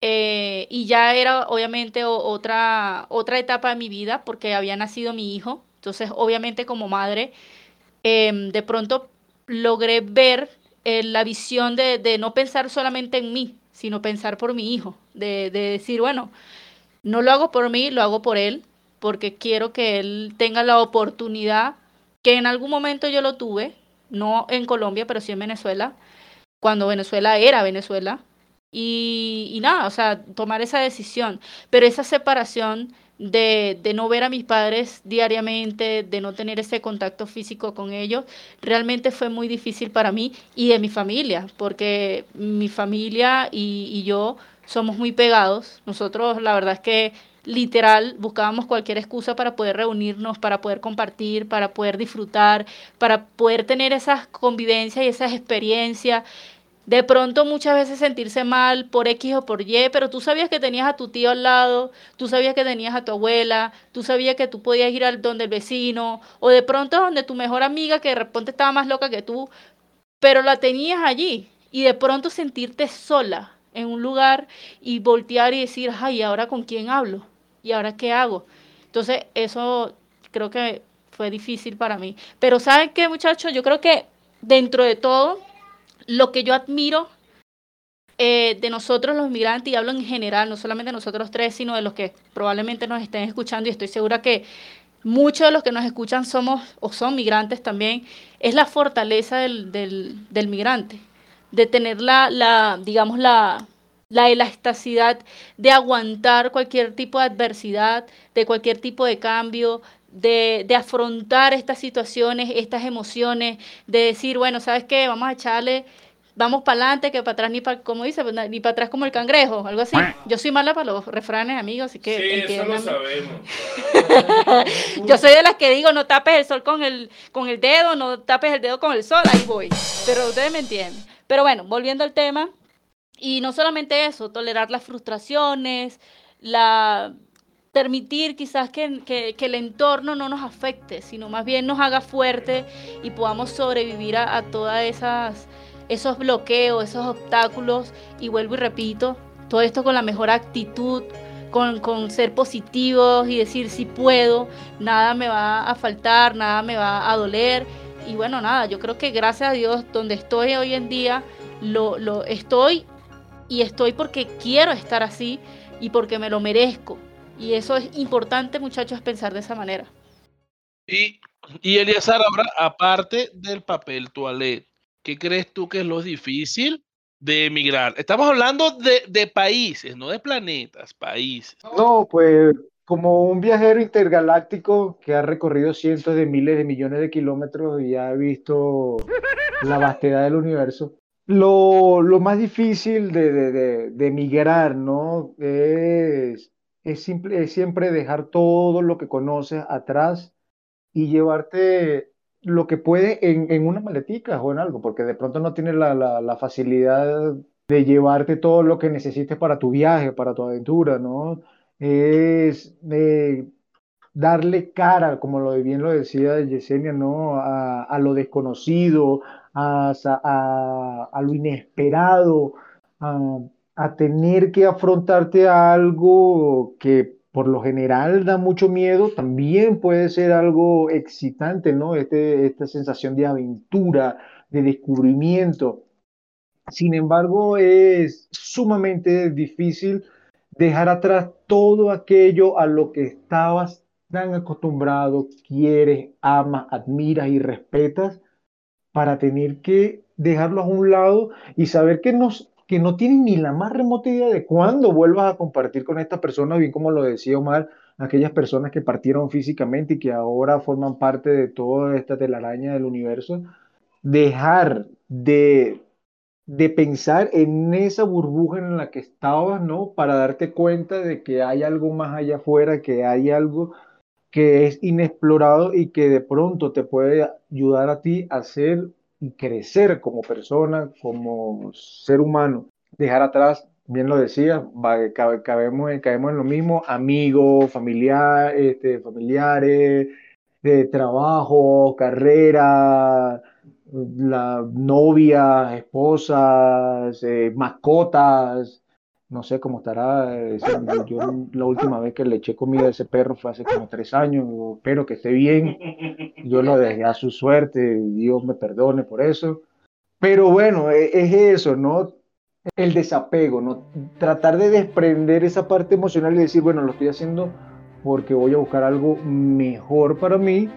S3: eh, y ya era obviamente otra, otra etapa de mi vida porque había nacido mi hijo. Entonces, obviamente como madre, em, de pronto logré ver eh, la visión de, de, no pensar solamente en mí, sino pensar por mi hijo. De decir, bueno, no lo hago por mí, lo hago por él, porque quiero que él tenga la oportunidad que en algún momento yo lo tuve, no en Colombia, pero sí en Venezuela, cuando Venezuela era Venezuela, y, nada, o sea, tomar esa decisión. Pero esa separación de, de, no ver a mis padres diariamente, de no tener ese contacto físico con ellos, realmente fue muy difícil para mí y de mi familia, porque mi familia y, y yo somos muy pegados. Nosotros, la verdad es que literal buscábamos cualquier excusa para poder reunirnos, para poder compartir, para poder disfrutar, para poder tener esas convivencias y esas experiencias de pronto muchas veces sentirse mal por X o por Y, pero tú sabías que tenías a tu tío al lado, tú sabías que tenías a tu abuela, tú sabías que tú podías ir al donde el vecino, o de pronto donde tu mejor amiga que de repente estaba más loca que tú, pero la tenías allí, y de pronto sentirte sola en un lugar y voltear y decir, ay, ¿ahora con quién hablo? ¿Y ahora qué hago? Entonces, eso creo que fue difícil para mí. Pero ¿saben qué, muchachos? Yo creo que dentro de todo, lo que yo admiro eh, de nosotros los migrantes, y hablo en general, no solamente de nosotros tres, sino de los que probablemente nos estén escuchando, y estoy segura que muchos de los que nos escuchan somos o son migrantes también, es la fortaleza del, del, del migrante, de tener la, la digamos, la, la elasticidad de aguantar cualquier tipo de adversidad, de cualquier tipo de cambio, de, de, afrontar estas situaciones, estas emociones, de decir, bueno, ¿sabes qué? Vamos a echarle, vamos para adelante, que para atrás ni para, como dice, ni para atrás como el cangrejo, algo así. Yo soy mala para los refranes, amigos, así que...
S6: Sí, eso lo sabemos. *laughs*
S3: Yo soy de las que digo, no tapes el sol con el, con el dedo, no tapes el dedo con el sol, ahí voy. Pero ustedes me entienden. Pero bueno, volviendo al tema, y no solamente eso, tolerar las frustraciones, la permitir quizás que, que, el entorno no nos afecte, sino más bien nos haga fuerte y podamos sobrevivir a, a todas esas esos bloqueos, esos obstáculos. Y vuelvo y repito, todo esto con la mejor actitud, con, con ser positivos y decir si puedo, nada me va a faltar, nada me va a doler y bueno, nada, yo creo que gracias a Dios donde estoy hoy en día, lo, lo estoy y estoy porque quiero estar así y porque me lo merezco y eso es importante, muchachos, pensar de esa manera.
S2: Y, y Eliazar, ahora, aparte del papel toilet, ¿qué crees tú que es lo difícil de emigrar? Estamos hablando de, de países, no de planetas, países.
S4: No, pues como un viajero intergaláctico que ha recorrido cientos de miles de millones de kilómetros y ha visto la vastedad del universo, lo, lo más difícil de, de, de, de emigrar, ¿no? Es es, simple, es siempre dejar todo lo que conoces atrás y llevarte lo que puede en, en una maletica o en algo, porque de pronto no tienes la, la, facilidad de llevarte todo lo que necesites para tu viaje, para tu aventura, ¿no? Es eh, darle cara, como lo bien lo decía Yesenia, ¿no? A, a lo desconocido, a, a, a lo inesperado, a, a tener que afrontarte a algo que por lo general da mucho miedo, también puede ser algo excitante, ¿no? Este, esta sensación de aventura, de descubrimiento. Sin embargo, es sumamente difícil dejar atrás todo aquello a lo que estabas tan acostumbrado, quieres, amas, admiras y respetas, para tener que dejarlo a un lado y saber que nos que no tienen ni la más remota idea de cuándo vuelvas a compartir con esta persona, bien como lo decía Omar, aquellas personas que partieron físicamente y que ahora forman parte de toda esta telaraña del universo, dejar de, de pensar en esa burbuja en la que estabas, ¿no? Para darte cuenta de que hay algo más allá afuera, que hay algo que es inexplorado y que de pronto te puede ayudar a ti a ser y crecer como persona, como ser humano. Dejar atrás, bien lo decía, caemos, caemos en lo mismo, amigos, familiar, este, familiares, de trabajo, carrera, la novia, esposas, eh, mascotas, no sé cómo estará. yo la última vez que le eché comida a ese perro fue hace como tres años. Espero que esté bien. Yo lo dejé a su suerte. Dios me perdone por eso. Pero bueno, e, es eso, ¿no? El desapego, ¿no? Tratar de desprender esa parte emocional y decir, bueno, lo estoy haciendo porque voy a buscar algo mejor para mí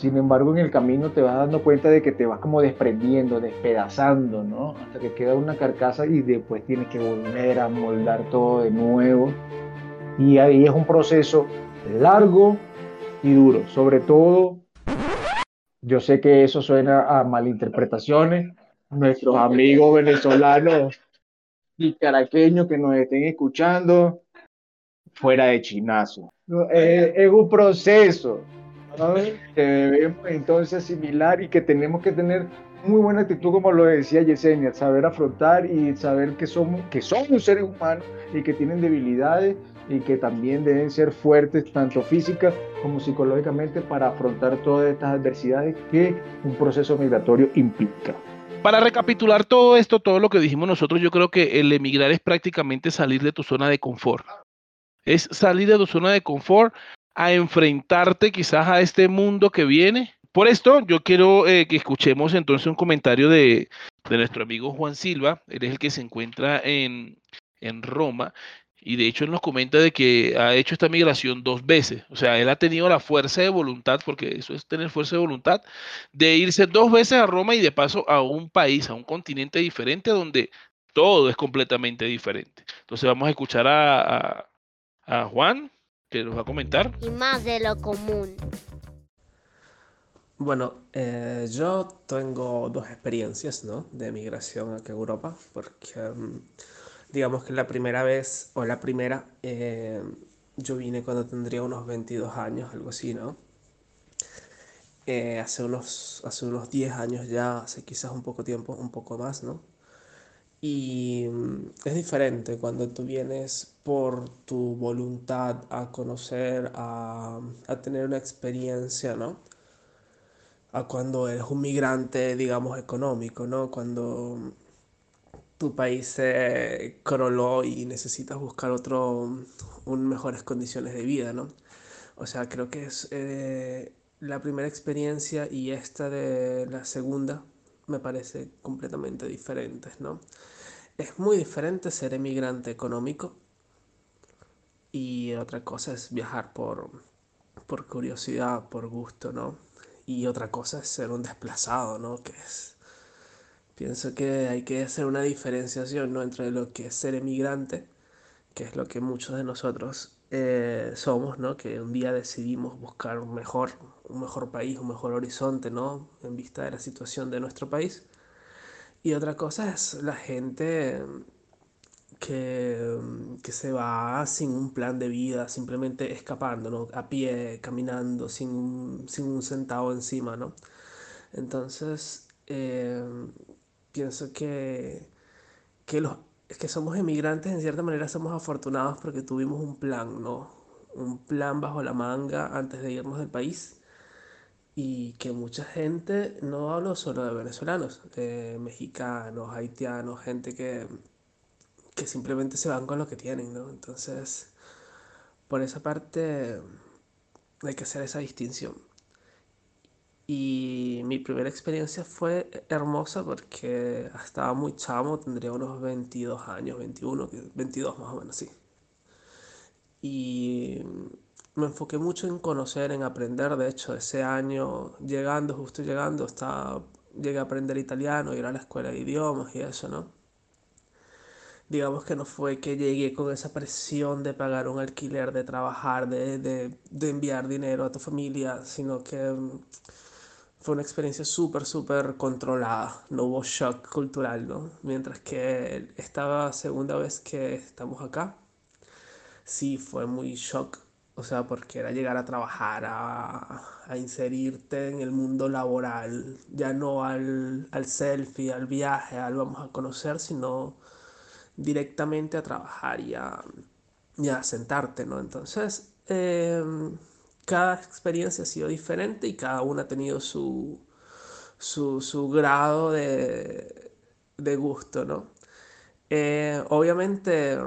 S4: sin embargo, en el camino te vas dando cuenta de que te vas como desprendiendo, despedazando, ¿no? Hasta que queda una carcasa y después tienes que volver a moldar todo de nuevo. Y ahí es un proceso largo y duro. Sobre todo, yo sé que eso suena a malinterpretaciones. Nuestros amigos venezolanos y caraqueños que nos estén escuchando, fuera de chinazo. es un proceso, que debemos entonces asimilar y que tenemos que tener muy buena actitud, como lo decía Yesenia, saber afrontar y saber que somos, que somos seres humanos y que tienen debilidades y que también deben ser fuertes, tanto físicas como psicológicamente, para afrontar todas estas adversidades que un proceso migratorio implica.
S2: Para recapitular todo esto, todo lo que dijimos nosotros, yo creo que el emigrar es prácticamente salir de tu zona de confort. Es salir de tu zona de confort a enfrentarte quizás a este mundo que viene. Por esto, yo quiero eh, que escuchemos entonces un comentario de, nuestro amigo Juan Silva. Él es el que se encuentra en, en Roma y de hecho él nos comenta de que ha hecho esta migración dos veces. O sea, él ha tenido la fuerza de voluntad, porque eso es tener fuerza de voluntad, de irse dos veces a Roma y de paso a un país, a un continente diferente donde todo es completamente diferente. Entonces vamos a escuchar a, a Juan que nos va a comentar.
S5: Y más de lo común.
S6: Bueno, eh, yo tengo dos experiencias ¿no? de migración aquí a Europa, porque mm, digamos que la primera vez, o la primera, eh, yo vine cuando tendría unos 22 años, algo así, ¿no? Eh, hace, unos, hace unos 10 años ya, hace quizás un poco tiempo, un poco más, ¿no? Y mm, es diferente cuando tú vienes por tu voluntad a conocer, a, tener una experiencia, ¿no? A cuando eres un migrante, digamos, económico, ¿no? Cuando tu país se coroló y necesitas buscar otro, un, mejores condiciones de vida, ¿no? O sea, creo que es eh, la primera experiencia y esta de la segunda me parece completamente diferentes, ¿no? Es muy diferente ser emigrante económico y otra cosa es viajar por, por curiosidad, por gusto, ¿no? Y otra cosa es ser un desplazado, ¿no? Que es... Pienso que hay que hacer una diferenciación, ¿no? Entre lo que es ser emigrante, que es lo que muchos de nosotros eh, somos, ¿no? Que un día decidimos buscar un mejor, un mejor país, un mejor horizonte, ¿no? En vista de la situación de nuestro país. Y otra cosa es la gente que, que, se va sin un plan de vida, simplemente escapando, ¿no? A pie, caminando, sin un, sin un centavo encima, ¿no? Entonces, eh, pienso que, que, los, que somos emigrantes, en cierta manera somos afortunados porque tuvimos un plan, ¿no? Un plan bajo la manga antes de irnos del país y que mucha gente, no hablo solo de venezolanos, de mexicanos, haitianos, gente que, que simplemente se van con lo que tienen, ¿no? Entonces, por esa parte hay que hacer esa distinción. Y mi primera experiencia fue hermosa porque estaba muy chamo, tendría unos 22 años, 21, 22 más o menos, sí. Y me enfoqué mucho en conocer, en aprender. De hecho, ese año, llegando, justo llegando, estaba, llegué a aprender italiano, ir a la escuela de idiomas y eso, ¿no? Digamos que no fue que llegué con esa presión de pagar un alquiler, de trabajar, de, de, de enviar dinero a tu familia, sino que mm, fue una experiencia súper, súper controlada. No hubo shock cultural, ¿no? Mientras que esta segunda vez que estamos acá, sí fue muy shock O sea, porque era llegar a trabajar, a, a inserirte en el mundo laboral, ya no al, al selfie, al viaje, al vamos a conocer, sino directamente a trabajar y a, sentarte, ¿no? Entonces, em, cada experiencia ha sido diferente y cada una ha tenido su, su, grado de, gusto, ¿no? Eh, obviamente,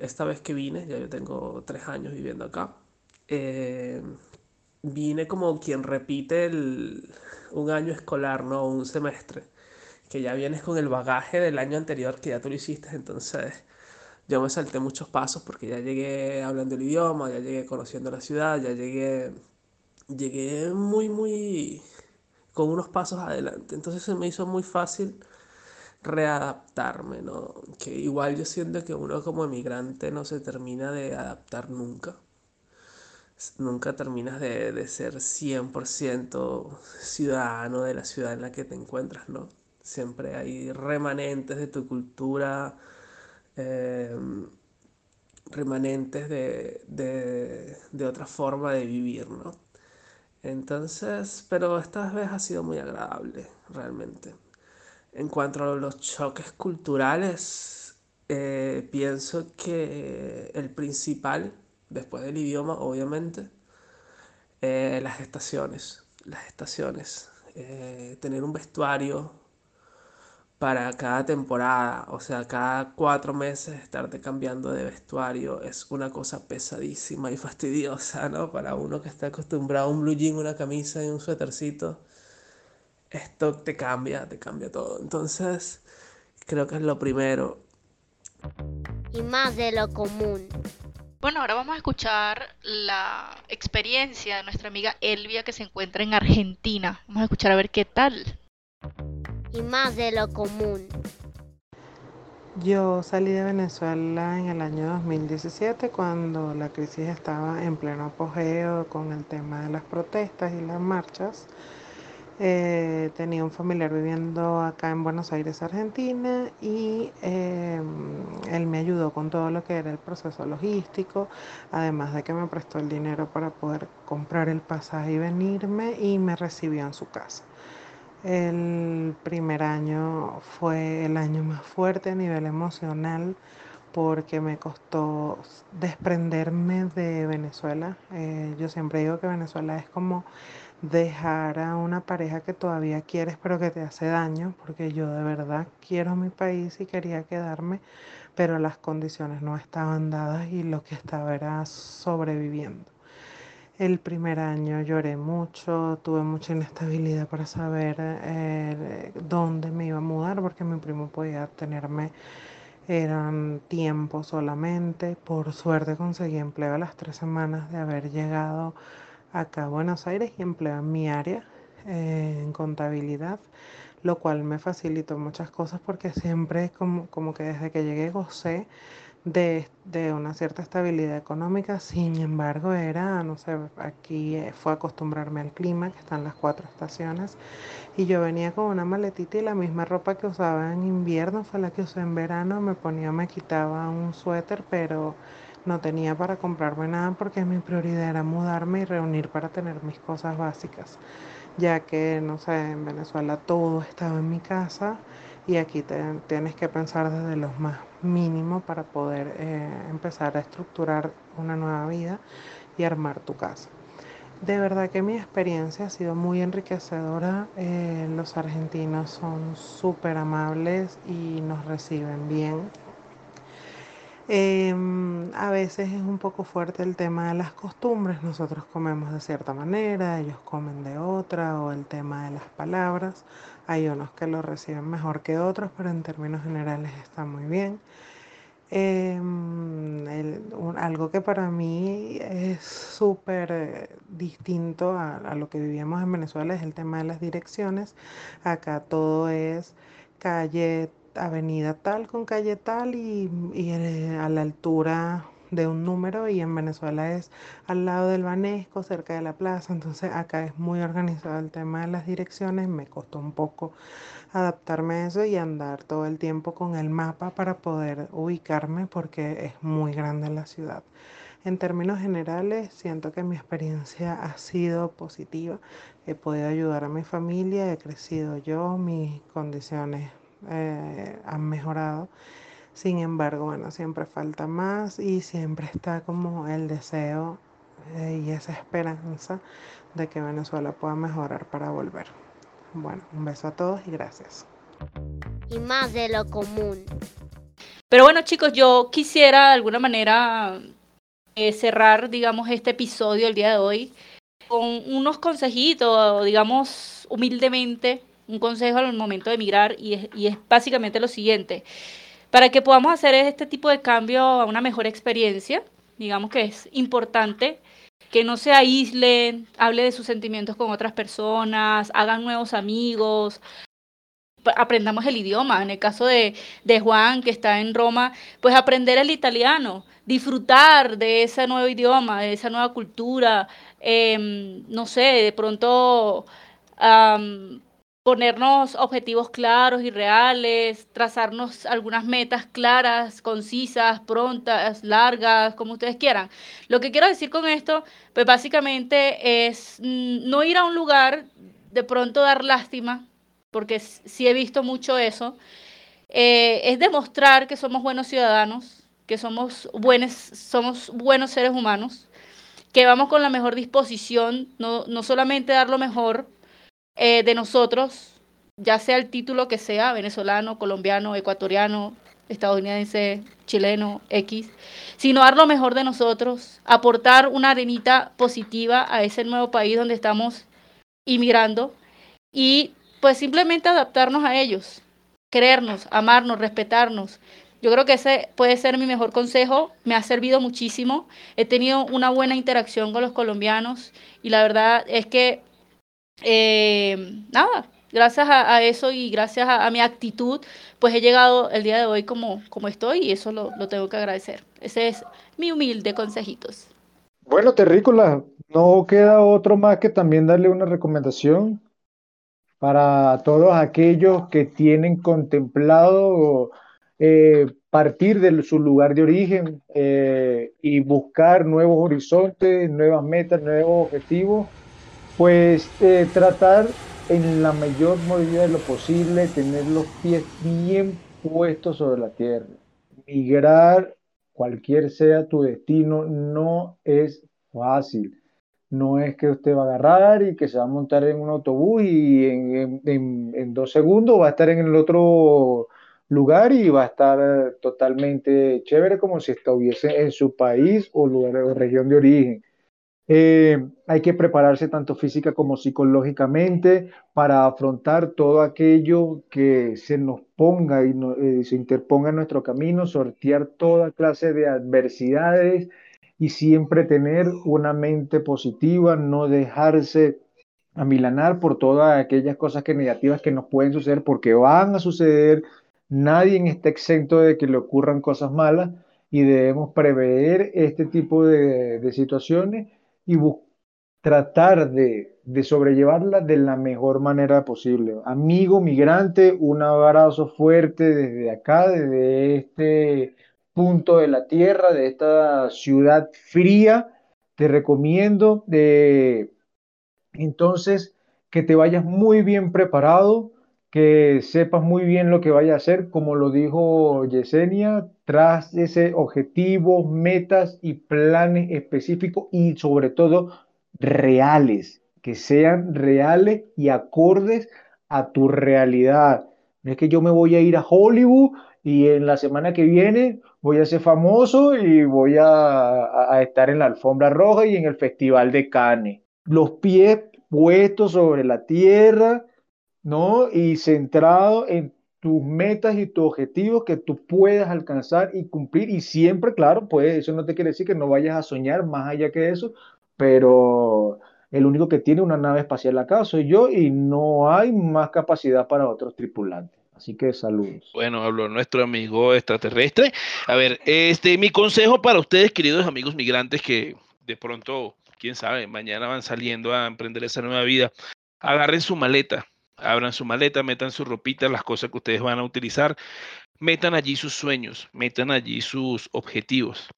S6: esta vez que vine, ya yo tengo tres años viviendo acá, eh, vine como quien repite un año escolar, ¿no? Un semestre, que ya vienes con el bagaje del año anterior que ya tú lo hiciste, entonces yo me salté muchos pasos porque ya llegué hablando el idioma, ya llegué conociendo la ciudad, ya llegué, llegué muy, muy, con unos pasos adelante, entonces se me hizo muy fácil readaptarme, ¿no? Que igual yo siento que uno como emigrante no se termina de adaptar nunca. Nunca terminas de, de ser 100% ciudadano de la ciudad en la que te encuentras, ¿no? Siempre hay remanentes de tu cultura, em, remanentes de, de, de otra forma de vivir, ¿no? Entonces, pero esta vez ha sido muy agradable, realmente. En cuanto a los choques culturales, eh, pienso que el principal, después del idioma, obviamente, eh, las estaciones. Las estaciones. Eh, tener un vestuario para cada temporada, o sea, cada cuatro meses estarte cambiando de vestuario es una cosa pesadísima y *laughs* fastidiosa, ¿no? Para uno que está acostumbrado a un blue jean, una camisa y un suétercito esto te cambia, te cambia todo. Entonces, creo que es lo primero.
S5: Y más de lo común.
S3: Bueno, ahora vamos a escuchar la experiencia de nuestra amiga Elvia que se encuentra en Argentina. Vamos a escuchar a ver qué tal.
S5: Y más de lo común.
S7: Yo salí de Venezuela en el año 2017 cuando la crisis estaba en pleno apogeo con el tema de las protestas y las marchas. Eh, tenía un familiar viviendo acá en Buenos Aires, Argentina, y em, él me ayudó con todo lo que era el proceso logístico, además de que me prestó el dinero para poder comprar el pasaje y venirme y me recibió en su casa. El primer año fue el año más fuerte a nivel emocional porque me costó desprenderme de Venezuela. Eh, yo siempre digo que Venezuela es como dejar a una pareja que todavía quieres pero que te hace daño, porque yo de verdad quiero mi país y quería quedarme, pero las condiciones no estaban dadas y lo que estaba era sobreviviendo. El primer año lloré mucho, tuve mucha inestabilidad para saber eh, dónde me iba a mudar, porque mi primo podía tenerme, eran tiempo solamente. Por suerte conseguí empleo a las tres semanas de haber llegado acá a Buenos Aires y empleo en mi área eh, en contabilidad, lo cual me facilitó muchas cosas porque siempre como, como que desde que llegué gocé de, de, una cierta estabilidad económica, sin embargo era, no sé, aquí eh, fue acostumbrarme al clima, que están las cuatro estaciones, y yo venía con una maletita y la misma ropa que usaba en invierno fue la que usé en verano, me ponía, me quitaba un suéter, pero no tenía para comprarme nada porque mi prioridad era mudarme y reunir para tener mis cosas básicas, ya que, no sé, en Venezuela todo estaba en mi casa y aquí tienes que pensar desde lo más mínimo para poder eh, empezar a estructurar una nueva vida y armar tu casa. De verdad que mi experiencia ha sido muy enriquecedora. Eh, los argentinos son súper amables y nos reciben bien. Em, a veces es un poco fuerte el tema de las costumbres. Nosotros comemos de cierta manera, ellos comen de otra, o el tema de las palabras. Hay unos que lo reciben mejor que otros, pero en términos generales está muy bien. Em, algo que para mí es súper eh, distinto a, lo que vivíamos en Venezuela es el tema de las direcciones. Acá todo es calle avenida tal con calle tal y, eh, a la altura de un número y en Venezuela es al lado del Banesco, cerca de la plaza, entonces acá es muy organizado el tema de las direcciones, me costó un poco adaptarme a eso y andar todo el tiempo con el mapa para poder ubicarme porque es muy grande la ciudad. En términos generales, siento que mi experiencia ha sido positiva. He podido ayudar a mi familia, he crecido yo, mis condiciones eh, han mejorado. Sin embargo, bueno, siempre falta más y siempre está como el deseo eh, y esa esperanza de que Venezuela pueda mejorar para volver. Bueno, un beso a todos y gracias.
S5: Y más de lo común.
S3: Pero bueno, chicos, yo quisiera de alguna manera eh, cerrar, digamos, este episodio el día de hoy con unos consejitos, digamos, humildemente, un consejo al momento de emigrar y es, y es básicamente lo siguiente. Para que podamos hacer este tipo de cambio a una mejor experiencia, digamos que es importante que no se aíslen, hable de sus sentimientos con otras personas, hagan nuevos amigos, aprendamos el idioma. En el caso de, Juan, que está en Roma, pues aprender el italiano, disfrutar de ese nuevo idioma, de esa nueva cultura, eh, no sé, de pronto um, ponernos objetivos claros y reales, trazarnos algunas metas claras, concisas, prontas, largas, como ustedes quieran. Lo que quiero decir con esto, pues básicamente es mm, no ir a un lugar, de pronto dar lástima, porque sí he visto mucho eso, eh, es demostrar que somos buenos ciudadanos, que somos, buenos, somos buenos seres humanos, que vamos con la mejor disposición, no, no solamente dar lo mejor, eh, de nosotros, ya sea el título que sea, venezolano, colombiano, ecuatoriano, estadounidense, chileno, X, sino dar lo mejor de nosotros, aportar una arenita positiva a ese nuevo país donde estamos inmigrando y pues simplemente adaptarnos a ellos, creernos, amarnos, respetarnos. Yo creo que ese puede ser mi mejor consejo, me ha servido muchísimo, he tenido una buena interacción con los colombianos y la verdad es que eh, nada, gracias a, eso y gracias a, mi actitud, pues he llegado el día de hoy como, como estoy y eso lo, lo tengo que agradecer. Ese es mi humilde consejitos.
S4: Bueno, Terrícola, no queda otro más que también darle una recomendación para todos aquellos que tienen contemplado eh, partir de su lugar de origen eh, y buscar nuevos horizontes, nuevas metas, nuevos objetivos pues eh, tratar en la mayor medida de lo posible tener los pies bien puestos sobre la tierra. Migrar, cualquier sea tu destino, no es fácil. No es que usted va a agarrar y que se va a montar en un autobús y en, dos segundos va a estar en el otro lugar y va a estar totalmente chévere como si estuviese en su país o lugar o región de origen. Eh, hay que prepararse tanto física como psicológicamente para afrontar todo aquello que se nos ponga y eh, se interponga en nuestro camino, sortear toda clase de adversidades y siempre tener una mente positiva, no dejarse amilanar por todas aquellas cosas que negativas que nos pueden suceder porque van a suceder. Nadie está exento de que le ocurran cosas malas y debemos prever este tipo de, de situaciones y tratar de, de sobrellevarla de la mejor manera posible. Amigo migrante, un abrazo fuerte desde acá, desde este punto de la tierra, de esta ciudad fría. Te recomiendo de entonces que te vayas muy bien preparado, que sepas muy bien lo que vaya a hacer, como lo dijo Yesenia, tras ese objetivo, metas y planes específicos y sobre todo reales, que sean reales y acordes a tu realidad. No es que yo me voy a ir a Hollywood y en la semana que viene voy a ser famoso y voy a, a estar en la alfombra roja y en el Festival de Cannes. Los pies puestos sobre la tierra, ¿no? Y centrado en tus metas y tus objetivos que tú puedas alcanzar y cumplir. Y siempre, claro, pues eso no te quiere decir que no vayas a soñar más allá que eso, pero el único que tiene una nave espacial acá soy yo y no hay más capacidad para otros tripulantes. Así que saludos.
S2: Bueno, habló nuestro amigo extraterrestre. A ver, este, mi consejo para ustedes, queridos amigos migrantes, que de pronto, quién sabe, mañana van saliendo a emprender esa nueva vida, agarren su maleta, abran su maleta, metan su ropita, las cosas que ustedes van a utilizar, metan allí sus sueños, metan allí sus objetivos.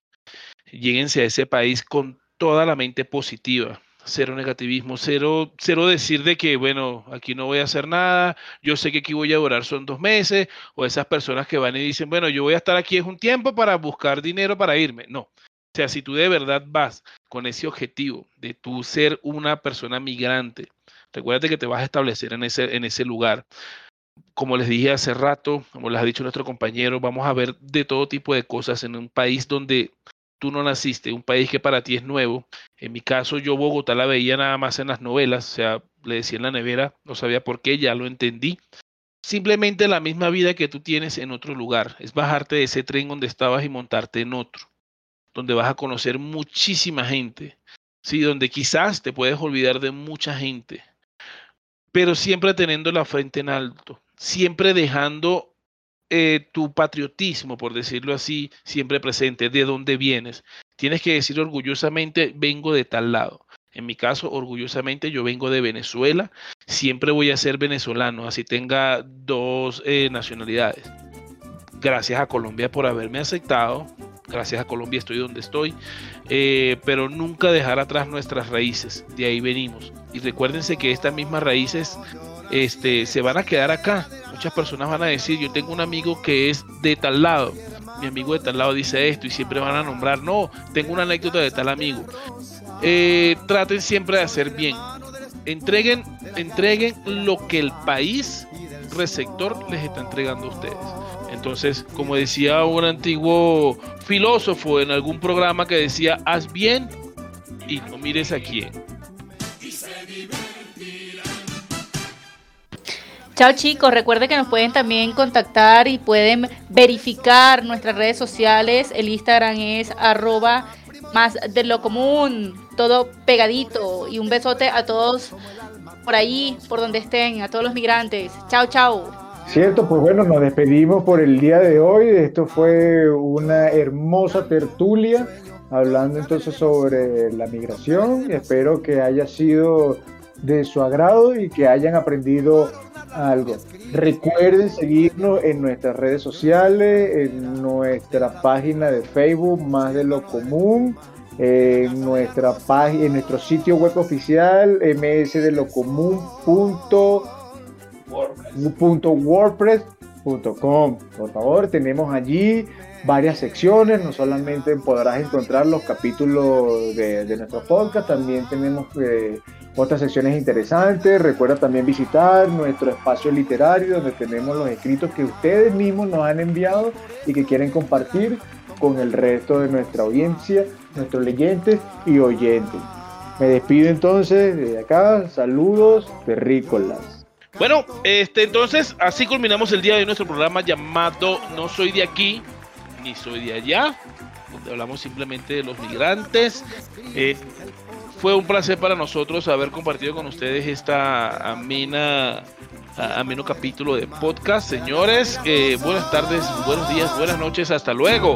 S2: Lléguense a ese país con toda la mente positiva cero negativismo, cero, cero decir de que, bueno, aquí no voy a hacer nada, yo sé que aquí voy a durar son dos meses, o esas personas que van y dicen, bueno, yo voy a estar aquí es un tiempo para buscar dinero para irme. No. O sea, si tú de verdad vas con ese objetivo de tú ser una persona migrante, recuérdate que te vas a establecer en ese, en ese lugar. Como les dije hace rato, como les ha dicho nuestro compañero, vamos a ver de todo tipo de cosas en un país donde tú no naciste, un país que para ti es nuevo. En mi caso, yo Bogotá la veía nada más en las novelas, o sea, le decía en la nevera, no sabía por qué, ya lo entendí. Simplemente la misma vida que tú tienes en otro lugar, es bajarte de ese tren donde estabas y montarte en otro, donde vas a conocer muchísima gente, sí, donde quizás te puedes olvidar de mucha gente, pero siempre teniendo la frente en alto, siempre dejando eh, tu patriotismo, por decirlo así, siempre presente, de dónde vienes. Tienes que decir orgullosamente, vengo de tal lado. En mi caso, orgullosamente, yo vengo de Venezuela. Siempre voy a ser venezolano, así tenga dos eh, nacionalidades. Gracias a Colombia por haberme aceptado. Gracias a Colombia estoy donde estoy. Eh, pero nunca dejar atrás nuestras raíces. De ahí venimos. Y recuérdense que estas mismas raíces este, se van a quedar acá. Muchas personas van a decir, yo tengo un amigo que es de tal lado, mi amigo de tal lado dice esto y siempre van a nombrar, no, tengo una anécdota de tal amigo. Eh, traten siempre de hacer bien. Entreguen, entreguen lo que el país receptor les está entregando a ustedes. Entonces, como decía un antiguo filósofo en algún programa que decía, haz bien y no mires a quién.
S3: Chao chicos, recuerden que nos pueden también contactar y pueden verificar nuestras redes sociales. El Instagram es arroba más de lo común, todo pegadito. Y un besote a todos por ahí, por donde estén, a todos los migrantes. Chao, chao.
S4: Cierto, pues bueno, nos despedimos por el día de hoy. Esto fue una hermosa tertulia hablando entonces sobre la migración. Espero que haya sido de su agrado y que hayan aprendido algo. Recuerden seguirnos en nuestras redes sociales, en nuestra página de Facebook, más de lo común, en nuestra página, en nuestro sitio web oficial, msdelocomún.wordpress.com. Por favor, tenemos allí varias secciones, no solamente podrás encontrar los capítulos de, nuestro podcast, también tenemos eh, otras secciones interesantes. Recuerda también visitar nuestro espacio literario donde tenemos los escritos que ustedes mismos nos han enviado y que quieren compartir con el resto de nuestra audiencia, nuestros leyentes y oyentes. Me despido entonces de acá. Saludos, terrícolas.
S2: Bueno, este, entonces así culminamos el día de nuestro programa llamado No soy de aquí ni soy de allá, donde hablamos simplemente de los migrantes. Eh, fue un placer para nosotros haber compartido con ustedes esta amena ameno capítulo de podcast. Señores, eh, buenas tardes, buenos días, buenas noches, hasta luego.